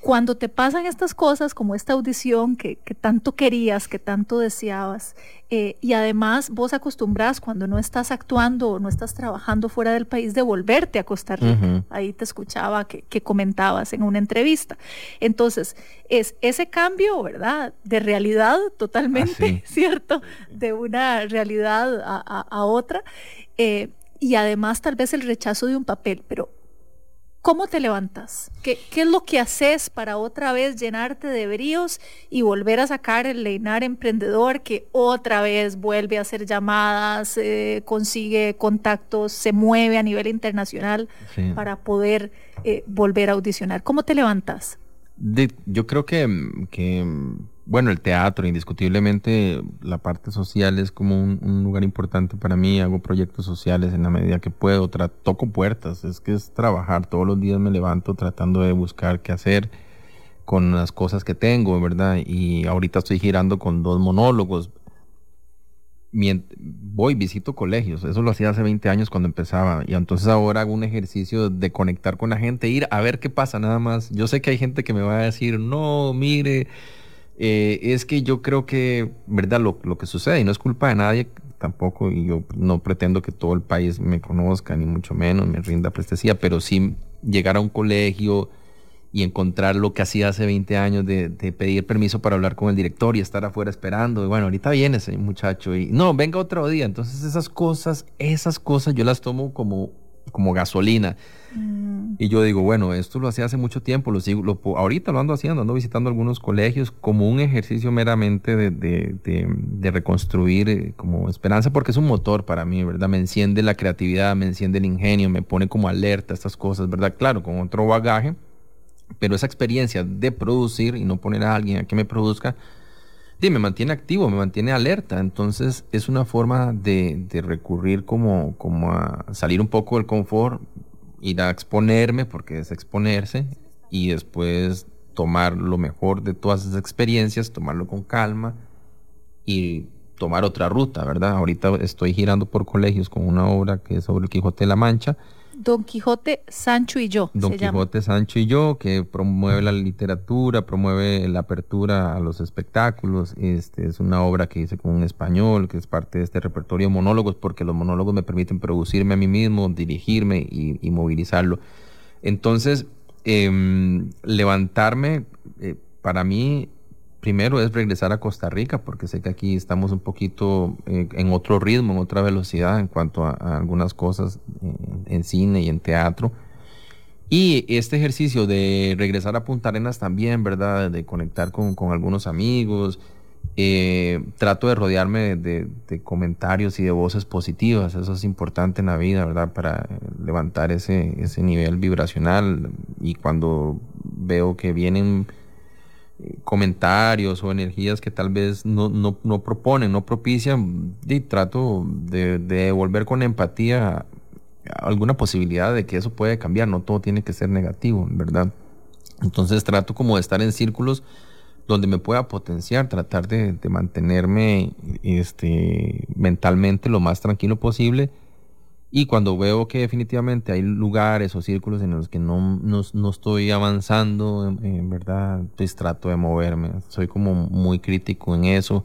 Cuando te pasan estas cosas, como esta audición que, que tanto querías, que tanto deseabas, eh, y además vos acostumbras cuando no estás actuando o no estás trabajando fuera del país de volverte a Costa Rica. Ahí te escuchaba que, que comentabas en una entrevista. Entonces, es ese cambio, ¿verdad? De realidad totalmente, ¿cierto? De una realidad a, a- a otra. eh, y además tal vez el rechazo de un papel, pero ¿Cómo te levantas? ¿Qué, qué es lo que haces para otra vez llenarte de bríos y volver a sacar el Leinar emprendedor que otra vez vuelve a hacer llamadas, eh, consigue contactos, se mueve a nivel internacional Sí. para poder eh, volver a audicionar? ¿Cómo te levantas? De- yo creo que, que, bueno, el teatro, indiscutiblemente, la parte social es como un, lugar importante para mí. Hago proyectos sociales en la medida que puedo. Toco puertas, es que es trabajar. Todos los días me levanto tratando de buscar qué hacer con las cosas que tengo, ¿verdad? Y ahorita estoy girando con dos monólogos. Voy, visito colegios. Eso lo hacía hace 20 años cuando empezaba. Y entonces ahora hago un ejercicio de conectar con la gente, ir a ver qué pasa nada más. Yo sé que hay gente que me va a decir, no, mire, eh, es que yo creo que, ¿verdad? Lo, lo que sucede, y no es culpa de nadie tampoco, y yo no pretendo que todo el país me conozca, ni mucho menos, me rinda prestesía, pero sí llegar a un colegio y encontrar lo que hacía hace 20 años de, de pedir permiso para hablar con el director y estar afuera esperando. Y bueno, ahorita viene ese muchacho y no, venga otro día. Entonces esas cosas, esas cosas yo las tomo como, como gasolina. Y yo digo, bueno, esto lo hacía hace mucho tiempo, lo sigo, lo, ahorita lo ando haciendo, ando visitando algunos colegios como un ejercicio meramente de, de- de- reconstruir eh, como esperanza, porque es un motor para mí, ¿verdad? Me enciende la creatividad, me enciende el ingenio, me pone como alerta a estas cosas, ¿verdad? Claro, con otro bagaje, pero esa experiencia de producir y no poner a alguien a que me produzca, me mantiene activo, me mantiene alerta. Entonces es una forma de, de recurrir como, como a salir un poco del confort, ir a exponerme, porque es exponerse, y después tomar lo mejor de todas esas experiencias, tomarlo con calma y tomar otra ruta, ¿verdad? Ahorita estoy girando por colegios con una obra que es sobre el Quijote de la Mancha, Don Quijote, Sancho y yo. Don llama. Quijote Sancho y yo, que promueve la literatura, promueve la apertura a los espectáculos. Este es una obra que hice con un español, que es parte de este repertorio de monólogos, porque los monólogos me permiten producirme a mí mismo, dirigirme y, y movilizarlo. Entonces, em, levantarme, eh, para mí, primero es regresar a Costa Rica, porque sé que aquí estamos un poquito eh, en otro ritmo, en otra velocidad en cuanto a, algunas cosas eh, en cine y en teatro. Y este ejercicio de regresar a Punta Arenas también, ¿verdad? De conectar con, con algunos amigos. eh, trato de rodearme de, de- comentarios y de voces positivas. Eso es importante en la vida, ¿verdad? Para levantar ese, ese nivel vibracional. Y cuando veo que vienen comentarios o energías que tal vez no, no, no proponen, no propician, y trato de, de con empatía alguna posibilidad de que eso puede cambiar, no todo tiene que ser negativo, ¿verdad? Entonces trato como de estar en círculos donde me pueda potenciar, tratar de, de mantenerme este, mentalmente lo más tranquilo posible Y cuando veo que definitivamente hay lugares o círculos en los que no, no, no estoy avanzando, en, en, verdad, pues trato de moverme. Soy como muy crítico en eso.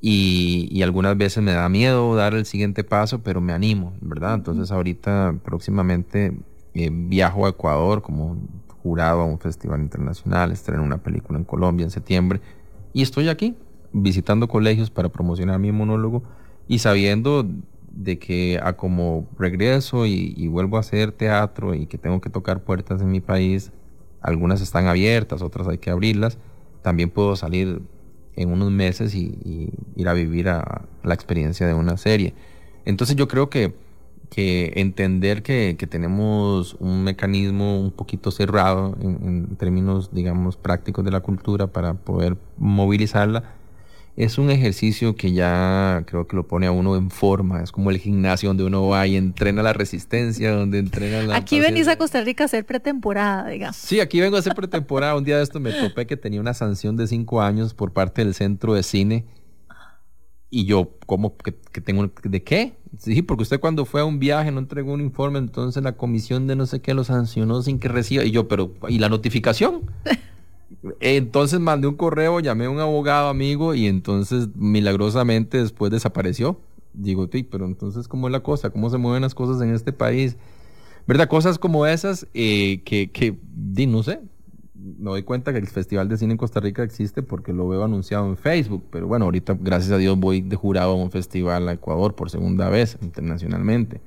Y, y, algunas veces me da miedo dar el siguiente paso, pero me animo, ¿verdad? Entonces ahorita próximamente eh, viajo a Ecuador como jurado a un festival internacional, estreno una película en Colombia en septiembre. Y estoy aquí visitando colegios para promocionar mi monólogo y sabiendo de que a como regreso y, y, vuelvo a hacer teatro y que tengo que tocar puertas en mi país, algunas están abiertas, otras hay que abrirlas, también puedo salir en unos meses y, y ir a vivir a la experiencia de una serie. Entonces yo creo que, que entender que, que, tenemos un mecanismo un poquito cerrado en, en términos, digamos, prácticos de la cultura para poder movilizarla, es un ejercicio que ya creo que lo pone a uno en forma. Es como el gimnasio donde uno va y entrena la resistencia, donde entrena la. Aquí paciencia. venís a Costa Rica a hacer pretemporada, digamos. Sí, aquí vengo a hacer pretemporada. un día de esto me topé que tenía una sanción de cinco años por parte del centro de cine. Y yo, ¿cómo que, que tengo? ¿De qué? Sí, porque usted cuando fue a un viaje no entregó un informe, entonces la comisión de no sé qué lo sancionó sin que reciba. Y yo, pero, ¿y la notificación? Entonces mandé un correo, llamé a un abogado amigo y entonces milagrosamente después desapareció. Digo, sí, pero entonces, ¿cómo es la cosa? ¿Cómo se mueven las cosas en este país? ¿Verdad? Cosas como esas eh, que, que di, no sé. Me doy cuenta que el Festival de Cine en Costa Rica existe porque lo veo anunciado en Facebook. Pero bueno, ahorita, gracias a Dios, voy de jurado a un festival a Ecuador por segunda vez internacionalmente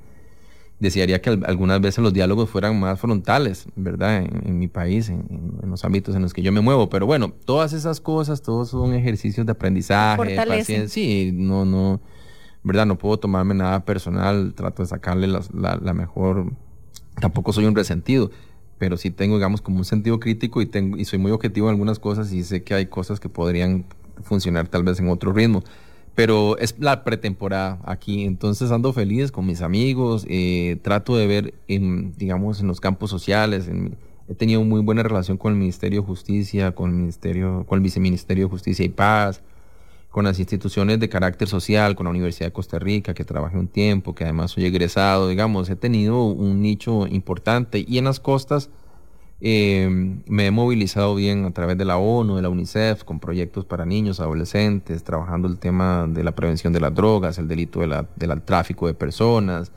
desearía que algunas veces los diálogos fueran más frontales, ¿verdad? En, en mi país, en, en, los ámbitos en los que yo me muevo. Pero bueno, todas esas cosas, todos son ejercicios de aprendizaje, paciencia. Sí, no, no, ¿verdad? No puedo tomarme nada personal, trato de sacarle la, la, la mejor... Tampoco soy un resentido, pero sí tengo, digamos, como un sentido crítico y, tengo, y soy muy objetivo en algunas cosas y sé que hay cosas que podrían funcionar tal vez en otro ritmo pero es la pretemporada aquí, entonces ando feliz con mis amigos, eh, trato de ver, en, digamos, en los campos sociales, en, he tenido muy buena relación con el Ministerio de Justicia, con el, Ministerio, con el Viceministerio de Justicia y Paz, con las instituciones de carácter social, con la Universidad de Costa Rica, que trabajé un tiempo, que además soy egresado, digamos, he tenido un nicho importante y en las costas eh, me he movilizado bien a través de la ONU, de la UNICEF, con proyectos para niños, adolescentes, trabajando el tema de la prevención de las drogas, el delito del de la tráfico de personas,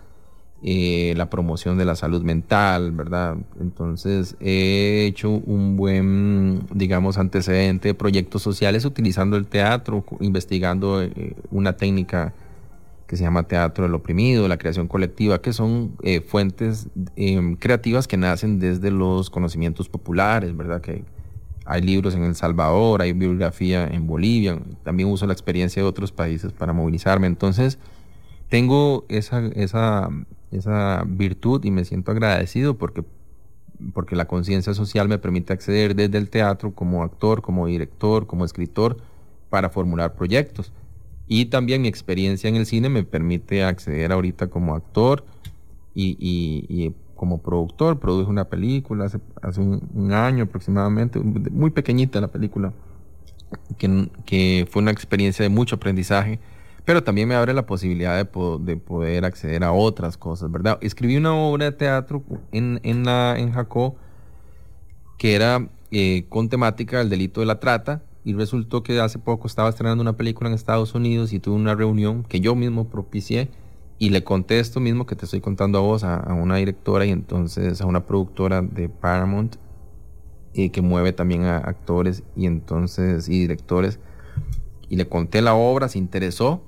eh, la promoción de la salud mental, ¿verdad? Entonces he hecho un buen, digamos, antecedente de proyectos sociales utilizando el teatro, investigando eh, una técnica que se llama Teatro del Oprimido, la creación colectiva, que son eh, fuentes eh, creativas que nacen desde los conocimientos populares, ¿verdad? Que hay libros en El Salvador, hay bibliografía en Bolivia, también uso la experiencia de otros países para movilizarme. Entonces, tengo esa, esa, esa virtud y me siento agradecido porque, porque la conciencia social me permite acceder desde el teatro como actor, como director, como escritor, para formular proyectos. Y también mi experiencia en el cine me permite acceder ahorita como actor y, como productor. Produje una película hace, un, año aproximadamente, muy pequeñita la película, que, que, fue una experiencia de mucho aprendizaje, pero también me abre la posibilidad de, po de poder acceder a otras cosas, ¿verdad? Escribí una obra de teatro en, en, la, en Jacó que era eh, con temática del delito de la trata y resultó que hace poco estaba estrenando una película en Estados Unidos y tuve una reunión que yo mismo propicié y le conté esto mismo que te estoy contando a vos, a, una directora y entonces a una productora de Paramount y que mueve también a actores y entonces y directores. Y le conté la obra, se interesó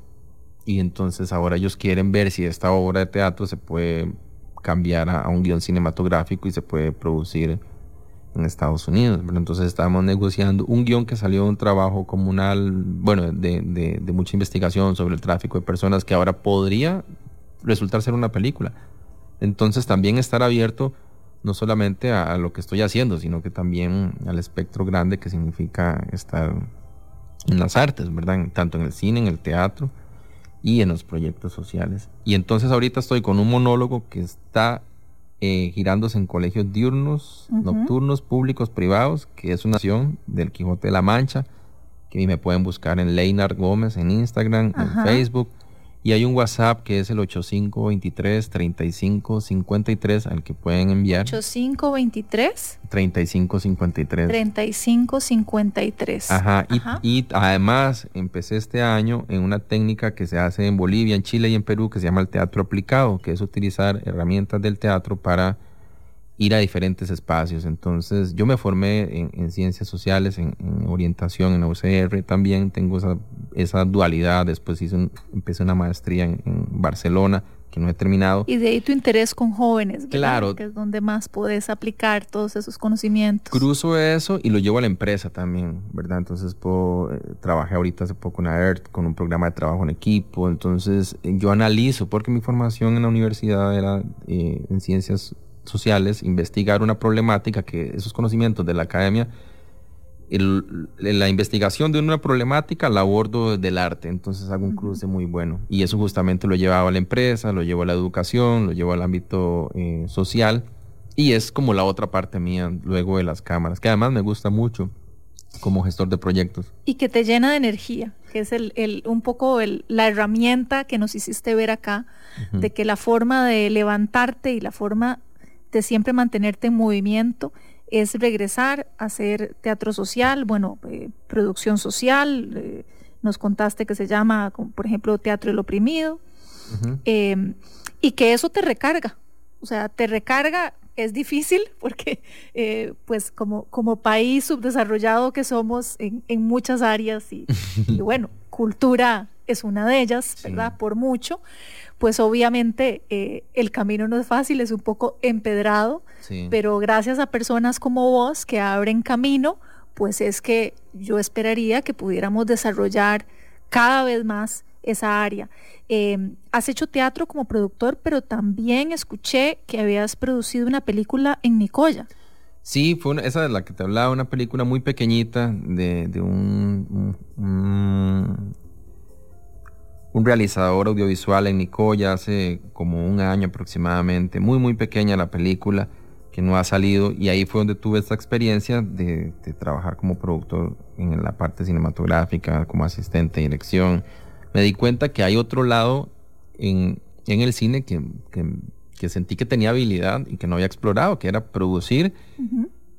y entonces ahora ellos quieren ver si esta obra de teatro se puede cambiar a, a un guion cinematográfico y se puede producir en Estados Unidos. Pero entonces estábamos negociando un guion que salió de un trabajo comunal, bueno, de, de, mucha investigación sobre el tráfico de personas que ahora podría resultar ser una película. Entonces también estar abierto no solamente a, a, lo que estoy haciendo, sino que también al espectro grande que significa estar en las artes, ¿verdad? Tanto en el cine, en el teatro y en los proyectos sociales. Y entonces ahorita estoy con un monólogo que está eh, girándose en colegios diurnos, uh -huh. nocturnos, públicos, privados, que es una acción del Quijote de la Mancha, que me pueden buscar en Leinar Gómez en Instagram, en Facebook, Y hay un WhatsApp que es el 8523-3553 al que pueden enviar. 8523 3553. 3553. Ajá. Y, y además empecé este año en una técnica que se hace en Bolivia, en Chile y en Perú que se llama el teatro aplicado, que es utilizar herramientas del teatro para ir a diferentes espacios. Entonces, yo me formé en, ciencias sociales, en, orientación, en la UCR también, tengo esa, esa dualidad. Después hice empecé una maestría en, Barcelona, que no he terminado. Y de ahí tu interés con jóvenes, Claro. Que es donde más puedes aplicar todos esos conocimientos. Cruzo eso y lo llevo a la empresa también, ¿verdad? Entonces, puedo, eh, trabajé ahorita hace poco en ERT con un programa de trabajo en equipo. Entonces, eh, yo analizo, porque mi formación en la universidad era eh, en ciencias sociales, investigar una problemática, que esos conocimientos de la academia, la investigación de una problemática la abordo del arte, entonces hago un cruce muy bueno. Y eso justamente lo llevaba a la empresa, lo llevo a la educación, lo llevo al ámbito eh, social, y es como la otra parte mía luego de las cámaras, que además me gusta mucho como gestor de proyectos. Y que te llena de energía, que es el, un poco la herramienta que nos hiciste ver acá, de que la forma de levantarte y la forma de siempre mantenerte en movimiento es regresar a hacer teatro social, bueno, eh, producción social, eh, nos contaste que se llama, por ejemplo, Teatro el Oprimido, em, y que eso te recarga, o sea, te recarga, es difícil porque eh, pues como, como país subdesarrollado que somos en, muchas áreas y, bueno, cultura es una de ellas, ¿verdad? Por mucho, pues obviamente eh, el camino no es fácil, es un poco empedrado, pero gracias a personas como vos que abren camino, pues es que yo esperaría que pudiéramos desarrollar cada vez más esa área. Em, has hecho teatro como productor, pero también escuché que habías producido una película en Nicoya. Sí, fue esa de la que te hablaba, una película muy pequeñita de, un, un realizador audiovisual en Nicoya hace como un año aproximadamente, muy muy pequeña la película que no ha salido y ahí fue donde tuve esta experiencia de, trabajar como productor en la parte cinematográfica, como asistente de dirección. Me di cuenta que hay otro lado en, el cine que, sentí que tenía habilidad y que no había explorado, que era producir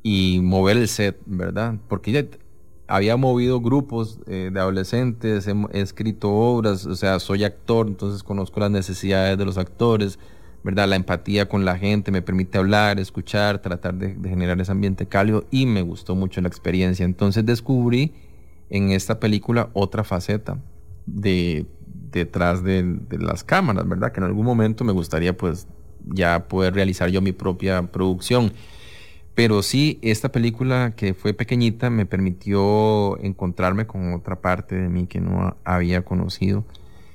y mover el set, ¿verdad? Porque ya había movido grupos eh, de adolescentes, he, escrito obras, o sea, soy actor, entonces conozco las necesidades de los actores, ¿verdad? La empatía con la gente me permite hablar, escuchar, tratar de, generar ese ambiente cálido y me gustó mucho la experiencia. Entonces descubrí en esta película otra faceta de detrás de, de las cámaras, ¿verdad? Que en algún momento me gustaría pues ya poder realizar yo mi propia producción. Pero sí, esta película que fue pequeñita me permitió encontrarme con otra parte de mí que no había conocido.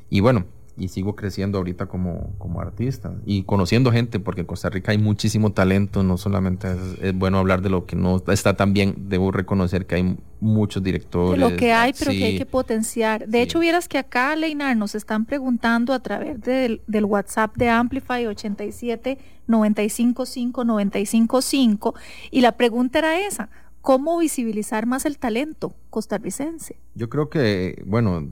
Y bueno, y sigo creciendo ahorita como, como artista y conociendo gente, porque en Costa Rica hay muchísimo talento, no solamente es, bueno hablar de lo que no está tan bien, debo reconocer que hay muchos directores. De lo que hay, pero que hay que potenciar. De hecho, vieras que acá, Leinar, nos están preguntando a través del, del WhatsApp de Amplify 87 955 955 y la pregunta era esa. ¿Cómo visibilizar más el talento costarricense? Yo creo que, bueno,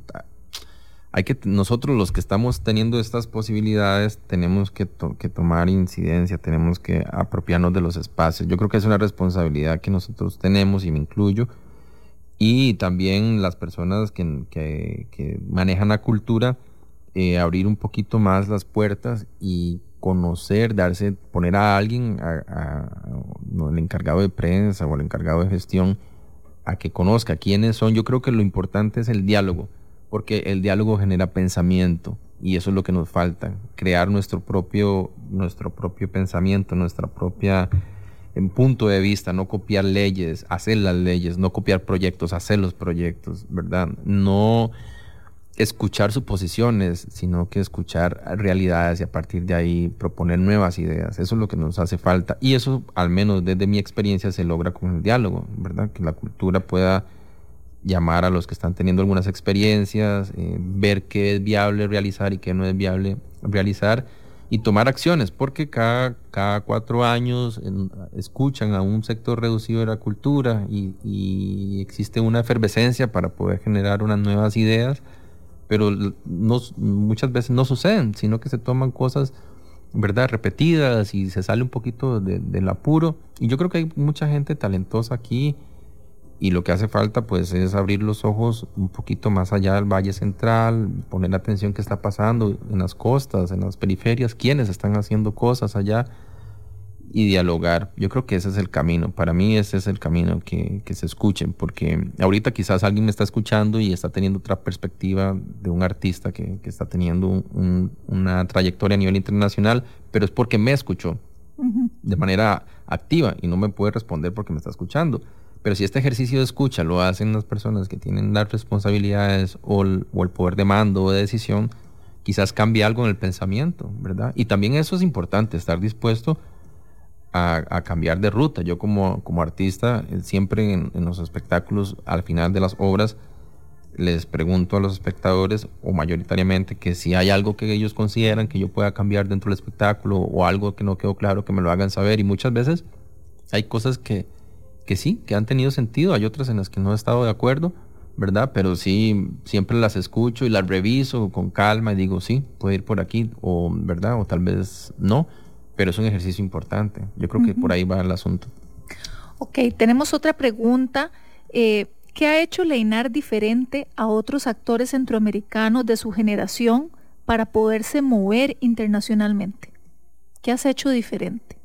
hay que nosotros los que estamos teniendo estas posibilidades tenemos que, tomar incidencia, tenemos que apropiarnos de los espacios. Yo creo que es una responsabilidad que nosotros tenemos y me incluyo. Y también las personas que, que, manejan la cultura, eh, abrir un poquito más las puertas y conocer, darse, poner a alguien, a, el encargado de prensa o el encargado de gestión, a que conozca quiénes son. Yo creo que lo importante es el diálogo porque el diálogo genera pensamiento y eso es lo que nos falta, crear nuestro propio, nuestro propio pensamiento, nuestra propia en punto de vista, no copiar leyes, hacer las leyes, no copiar proyectos, hacer los proyectos, ¿verdad? No escuchar suposiciones, sino que escuchar realidades y a partir de ahí proponer nuevas ideas. Eso es lo que nos hace falta y eso, al menos desde mi experiencia, se logra con el diálogo, ¿verdad? Que la cultura pueda llamar a los que están teniendo algunas experiencias, eh, ver qué es viable realizar y qué no es viable realizar y tomar acciones, porque cada, cada cuatro años escuchan a un sector reducido de la cultura y, existe una efervescencia para poder generar unas nuevas ideas, pero muchas veces no suceden, sino que se toman cosas, ¿verdad? Repetidas y se sale un poquito del apuro. Y yo creo que hay mucha gente talentosa aquí y lo que hace falta pues es abrir los ojos un poquito más allá del Valle Central, poner atención qué está pasando en las costas, en las periferias, quiénes están haciendo cosas allá y dialogar. Yo creo que ese es el camino. Para mí ese es el camino que, se escuchen, porque ahorita quizás alguien me está escuchando y está teniendo otra perspectiva de un artista que, está teniendo una trayectoria a nivel internacional, pero es porque me escuchó de manera activa y no me puede responder porque me está escuchando. Pero si este ejercicio de escucha lo hacen las personas que tienen las responsabilidades o el, poder de mando o de decisión, quizás cambie algo en el pensamiento, ¿verdad? Y también eso es importante, estar dispuesto a, cambiar de ruta. Yo como, como artista, eh, siempre en, los espectáculos, al final de las obras, les pregunto a los espectadores, o mayoritariamente, que si hay algo que ellos consideran que yo pueda cambiar dentro del espectáculo, o algo que no quedó claro, que me lo hagan saber. Y muchas veces hay cosas que, que sí, que han tenido sentido, hay otras en las que no he estado de acuerdo, ¿verdad? Pero sí, siempre las escucho y las reviso con calma y digo, sí, puede ir por aquí, o ¿verdad? O tal vez no pero es un ejercicio importante. Yo creo que por ahí va el asunto. Ok, tenemos otra pregunta. Eh, ¿Qué ha hecho Leinar diferente a otros actores centroamericanos de su generación para poderse mover internacionalmente? ¿Qué has hecho diferente?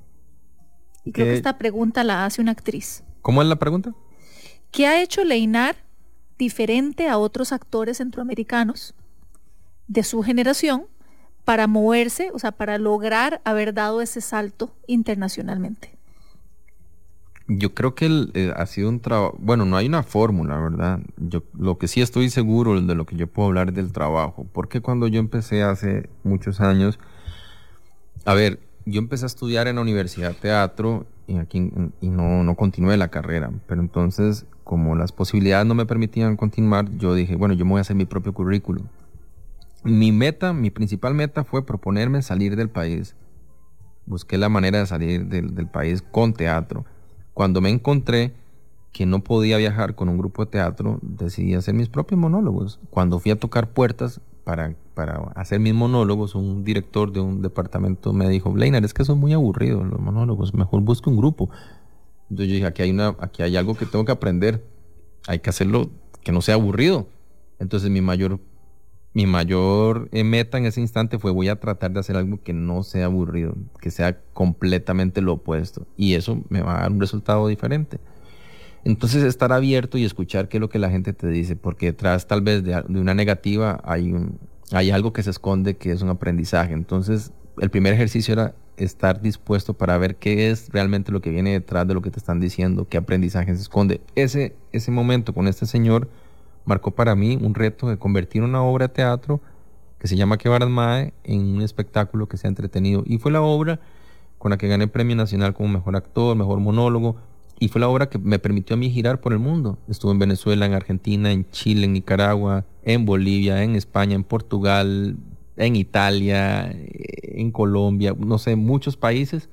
Y creo que esta pregunta la hace una actriz. ¿Cómo es la pregunta? ¿Qué ha hecho Leinar diferente a otros actores centroamericanos de su generación para moverse, o sea, para lograr haber dado ese salto internacionalmente? Yo creo que eh, ha sido un trabajo, bueno, no hay una fórmula, ¿verdad? Yo lo que sí estoy seguro de lo que yo puedo hablar del trabajo, porque cuando yo empecé hace muchos años, a ver, yo empecé a estudiar en la Universidad Teatro y, aquí, y no, no continué la carrera, pero entonces como las posibilidades no me permitían continuar, yo dije, bueno, yo me voy a hacer mi propio currículum mi meta, mi principal meta fue proponerme salir del país. Busqué la manera de salir del, país con teatro. Cuando me encontré que no podía viajar con un grupo de teatro, decidí hacer mis propios monólogos. Cuando fui a tocar puertas para, para hacer mis monólogos, un director de un departamento me dijo, Bleinar, es que son muy aburridos los monólogos, mejor busque un grupo. Entonces yo dije, aquí hay, una, aquí hay algo que tengo que aprender, hay que hacerlo que no sea aburrido. Entonces mi mayor mi mayor eh, meta en ese instante fue voy a tratar de hacer algo que no sea aburrido, que sea completamente lo opuesto. Y eso me va a dar un resultado diferente. Entonces estar abierto y escuchar qué es lo que la gente te dice, porque detrás tal vez de, una negativa hay, un, hay algo que se esconde que es un aprendizaje. Entonces el primer ejercicio era estar dispuesto para ver qué es realmente lo que viene detrás de lo que te están diciendo, qué aprendizaje se esconde. Ese, ese momento con este señor marcó para mí un reto de convertir una obra de teatro que se llama Que Mae en un espectáculo que sea entretenido. Y fue la obra con la que gané el Premio Nacional como Mejor Actor, Mejor Monólogo, y fue la obra que me permitió a mí girar por el mundo. Estuve en Venezuela, en Argentina, en Chile, en Nicaragua, en Bolivia, en España, en Portugal, en Italia, en Colombia, no sé, muchos países,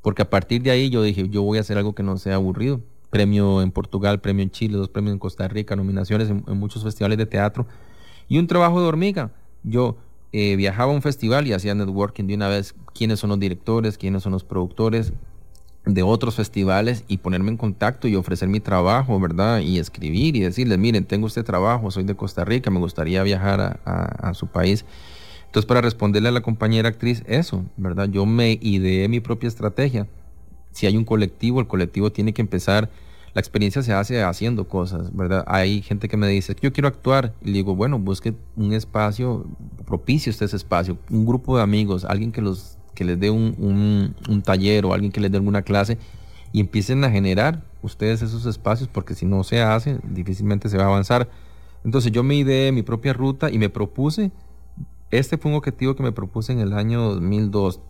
porque a partir de ahí yo dije, yo voy a hacer algo que no sea aburrido premio en Portugal, premio en Chile, dos premios en Costa Rica, nominaciones en, muchos festivales de teatro y un trabajo de hormiga. Yo eh, viajaba a un festival y hacía networking de una vez quiénes son los directores, quiénes son los productores de otros festivales y ponerme en contacto y ofrecer mi trabajo, ¿verdad? Y escribir y decirles, miren, tengo este trabajo, soy de Costa Rica, me gustaría viajar a, su país. Entonces, para responderle a la compañera actriz, eso, ¿verdad? Yo me ideé mi propia estrategia si hay un colectivo, el colectivo tiene que empezar, la experiencia se hace haciendo cosas, ¿verdad? Hay gente que me dice, yo quiero actuar, y le digo, bueno, busque un espacio, propicio este ese espacio, un grupo de amigos, alguien que, los, que les dé un, taller o alguien que les dé alguna clase y empiecen a generar ustedes esos espacios, porque si no se hace, difícilmente se va a avanzar. Entonces yo me ideé mi propia ruta y me propuse, este fue un objetivo que me propuse en el año 2002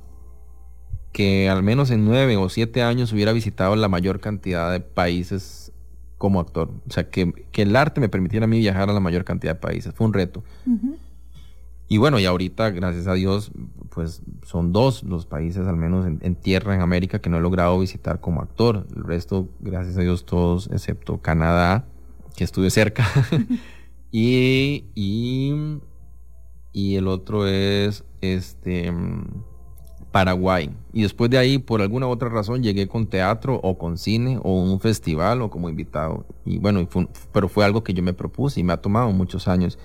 que al menos en nueve o siete años hubiera visitado la mayor cantidad de países como actor. O sea, que, el arte me permitiera a mí viajar a la mayor cantidad de países. Fue un reto. Y bueno, y ahorita, gracias a Dios, pues son dos los países, al menos en, tierra, en América, que no he logrado visitar como actor. El resto, gracias a Dios, todos, excepto Canadá, que estuve cerca. Y, y, y el otro es este Paraguay. Y después de ahí, por alguna otra razón, llegué con teatro o con cine o un festival o como invitado. Y bueno, pero fue algo que yo me propuse y me ha tomado muchos años.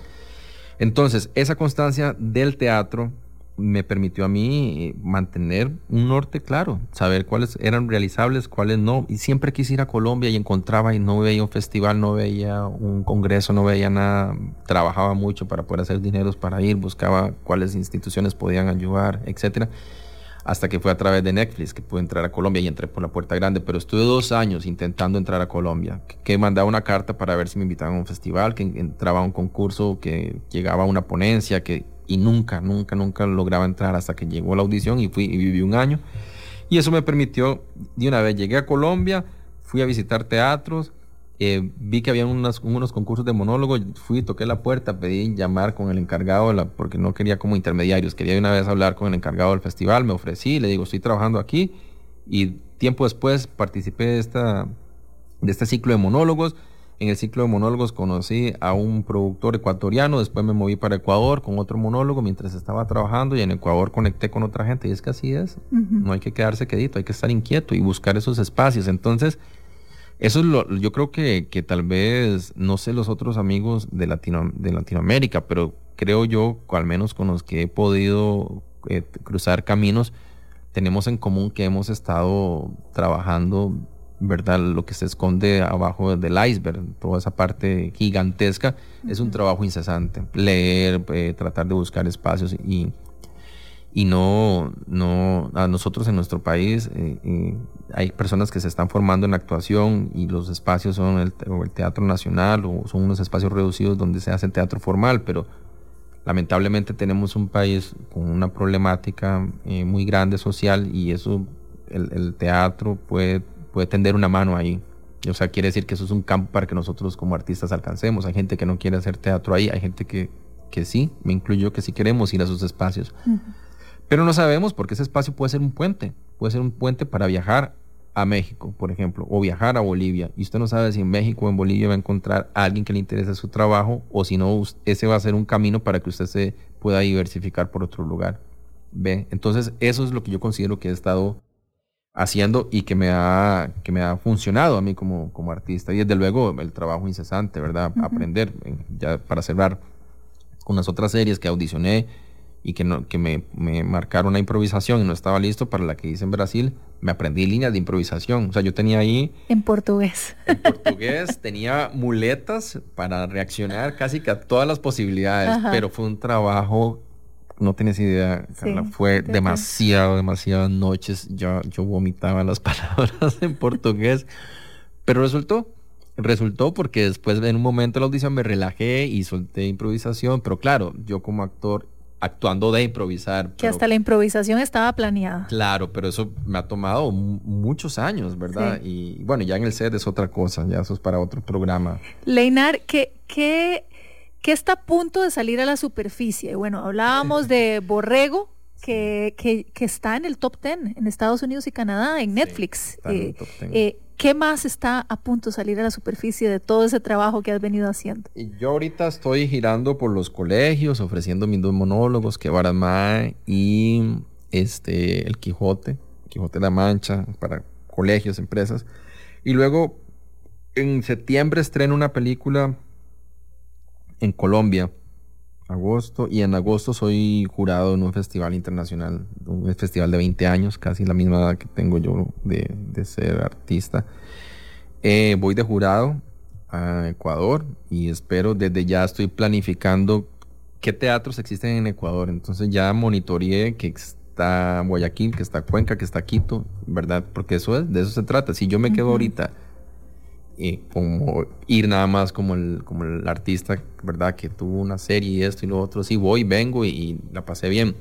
Entonces, esa constancia del teatro me permitió a mí mantener un norte claro, saber cuáles eran realizables, cuáles no. Y siempre quise ir a Colombia y encontraba y no veía un festival, no veía un congreso, no veía nada. Trabajaba mucho para poder hacer dineros para ir, buscaba cuáles instituciones podían ayudar, etcétera hasta que fue a través de Netflix que pude entrar a Colombia y entré por la puerta grande, pero estuve dos años intentando entrar a Colombia, que, mandaba una carta para ver si me invitaban a un festival, que entraba a un concurso, que llegaba a una ponencia, que, y nunca, nunca, nunca lograba entrar hasta que llegó la audición y fui y viví un año. Y eso me permitió, de una vez llegué a Colombia, fui a visitar teatros, eh, vi que había unos, unos concursos de monólogo, fui, toqué la puerta, pedí llamar con el encargado, la, porque no quería como intermediarios, quería una vez hablar con el encargado del festival, me ofrecí, le digo, estoy trabajando aquí y tiempo después participé de, esta, de este ciclo de monólogos. En el ciclo de monólogos conocí a un productor ecuatoriano, después me moví para Ecuador con otro monólogo mientras estaba trabajando y en Ecuador conecté con otra gente y es que así es, no hay que quedarse quedito, hay que estar inquieto y buscar esos espacios. Entonces, eso es lo, yo creo que, que, tal vez, no sé los otros amigos de, Latino, de Latinoamérica, pero creo yo, al menos con los que he podido eh, cruzar caminos, tenemos en común que hemos estado trabajando, ¿verdad? Lo que se esconde abajo del iceberg, toda esa parte gigantesca, es un trabajo incesante. Leer, eh, tratar de buscar espacios y y no, no a nosotros en nuestro país eh, eh, hay personas que se están formando en actuación y los espacios son el, Teatro Nacional o son unos espacios reducidos donde se hace teatro formal, pero lamentablemente tenemos un país con una problemática eh, muy grande social y eso, el, el, teatro puede, puede tender una mano ahí. O sea, quiere decir que eso es un campo para que nosotros como artistas alcancemos. Hay gente que no quiere hacer teatro ahí, hay gente que, que sí, me incluyo, que sí queremos ir a esos espacios. Pero no sabemos porque ese espacio puede ser un puente, puede ser un puente para viajar a México, por ejemplo, o viajar a Bolivia. Y usted no sabe si en México o en Bolivia va a encontrar a alguien que le interese su trabajo o si no, ese va a ser un camino para que usted se pueda diversificar por otro lugar. ¿Ve? Entonces, eso es lo que yo considero que he estado haciendo y que me ha, que me ha funcionado a mí como, como artista. Y desde luego el trabajo incesante, ¿verdad? Aprender, ya para cerrar, con las otras series que audicioné y que, no, que me, me, marcaron una improvisación y no estaba listo para la que hice en Brasil, me aprendí líneas de improvisación. O sea, yo tenía ahí... En portugués. En portugués tenía muletas para reaccionar casi que a todas las posibilidades, pero fue un trabajo, no tienes idea, Carla, fue demasiado, demasiadas noches. Yo, yo vomitaba las palabras en portugués, pero resultó. Resultó porque después en un momento de la audición me relajé y solté improvisación, pero claro, yo como actor actuando de improvisar. Que hasta la improvisación estaba planeada. Claro, pero eso me ha tomado muchos años, ¿verdad? Y bueno, ya en el set es otra cosa, ya eso es para otro programa. Leinar, ¿qué, qué, qué está a punto de salir a la superficie? Bueno, hablábamos de Borrego, que, que, que, está en el top 10 en Estados Unidos y Canadá, en Netflix. Eh, eh, ¿Qué más está a punto de salir a la superficie de todo ese trabajo que has venido haciendo? Y yo ahorita estoy girando por los colegios, ofreciendo mis dos monólogos, que Baramá y este, El Quijote, Quijote de la Mancha, para colegios, empresas. Y luego en septiembre estreno una película en Colombia, agosto, y en agosto soy jurado en un festival internacional, un festival de 20 años, casi la misma edad que tengo yo de, de ser artista. Eh, voy de jurado a Ecuador y espero, desde ya estoy planificando qué teatros existen en Ecuador, entonces ya monitoreé que está Guayaquil, que está Cuenca, que está Quito, ¿verdad? Porque eso es, de eso se trata. Si yo me quedo ahorita como ir nada más como el, como el artista, ¿verdad? Que tuvo una serie y esto y lo otro. Sí, voy, vengo y, la pasé bien.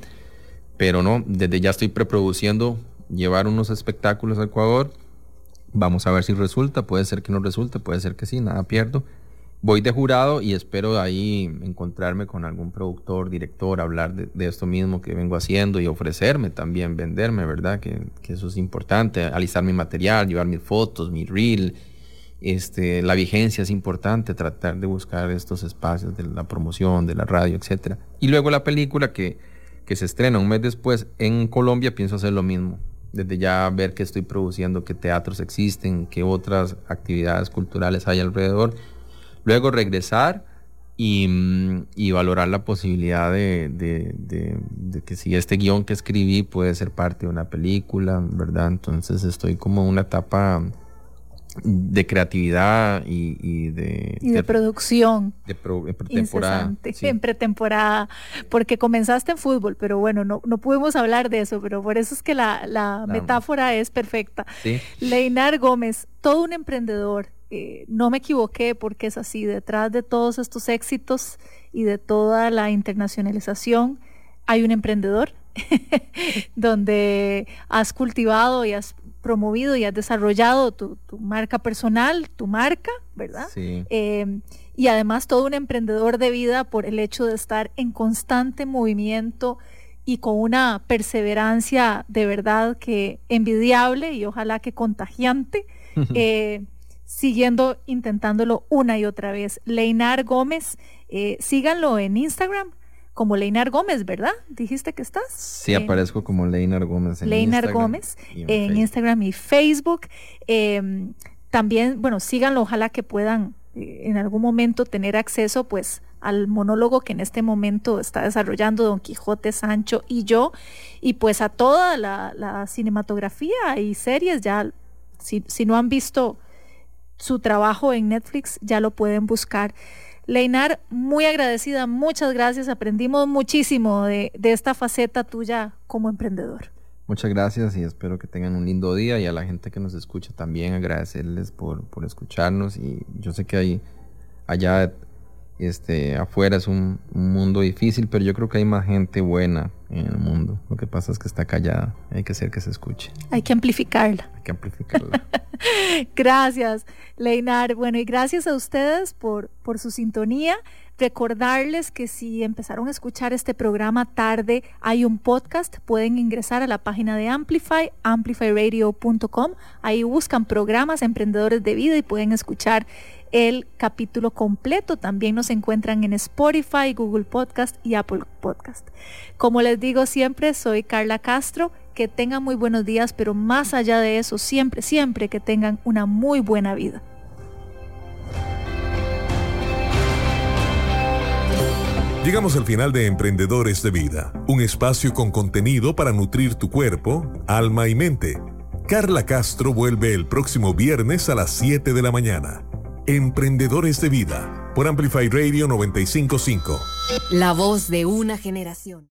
Pero no, desde ya estoy preproduciendo llevar unos espectáculos a Ecuador. Vamos a ver si resulta. Puede ser que no resulte, puede ser que sí, nada pierdo. Voy de jurado y espero ahí encontrarme con algún productor, director, hablar de, esto mismo que vengo haciendo y ofrecerme también, venderme, ¿verdad? Que, que eso es importante. Alisar mi material, llevar mis fotos, mi reel, Este, la vigencia es importante, tratar de buscar estos espacios de la promoción, de la radio, etc. Y luego la película que, que se estrena un mes después en Colombia, pienso hacer lo mismo. Desde ya ver qué estoy produciendo, qué teatros existen, qué otras actividades culturales hay alrededor. Luego regresar y, valorar la posibilidad de, de, que si este guion que escribí puede ser parte de una película, ¿verdad? Entonces estoy como en una etapa de creatividad y, de... Y de, producción. De pretemporada. En pretemporada, porque comenzaste en fútbol, pero bueno, no, no pudimos hablar de eso, pero por eso es que la, la metáfora es perfecta. ¿Sí? Leinar Gómez, todo un emprendedor, eh, no me equivoqué porque es así, detrás de todos estos éxitos y de toda la internacionalización hay un emprendedor donde has cultivado y has promovido y has desarrollado tu, marca personal, tu marca, ¿verdad? Sí. Eh, y además todo un emprendedor de vida por el hecho de estar en constante movimiento y con una perseverancia de verdad que envidiable y ojalá que contagiante. Eh, siguiendo intentándolo una y otra vez. Leinar Gómez, eh, síganlo en Instagram como Leinar Gómez, ¿verdad? Dijiste que estás. Sí, aparezco como Leinar Gómez en Leinar Gómez en, Instagram y Facebook. Em, también, bueno, síganlo, ojalá que puedan eh, en algún momento tener acceso pues al monólogo que en este momento está desarrollando Don Quijote, Sancho y yo, y pues a toda la, cinematografía y series, ya si, si no han visto su trabajo en Netflix, ya lo pueden buscar. Leinar, muy agradecida, muchas gracias, aprendimos muchísimo de, esta faceta tuya como emprendedor. Muchas gracias y espero que tengan un lindo día y a la gente que nos escucha también agradecerles por, por escucharnos y yo sé que hay allá este, afuera es un, mundo difícil, pero yo creo que hay más gente buena en el mundo. Lo que pasa es que está callada, hay que hacer que se escuche. Hay que amplificarla. Hay que amplificarla. gracias, Leinar. Bueno, y gracias a ustedes por, por su sintonía. Recordarles que si empezaron a escuchar este programa tarde, hay un podcast, pueden ingresar a la página de Amplify, amplifyradio.com, ahí buscan programas emprendedores de vida y pueden escuchar el capítulo completo. También nos encuentran en Spotify, Google Podcast y Apple Podcast. Como les digo siempre, soy Carla Castro. Que tengan muy buenos días, pero más allá de eso, siempre, siempre que tengan una muy buena vida. Llegamos al final de Emprendedores de Vida, un espacio con contenido para nutrir tu cuerpo, alma y mente. Carla Castro vuelve el próximo viernes a las 7 de la mañana. Emprendedores de Vida por Amplify Radio 955. La voz de una generación.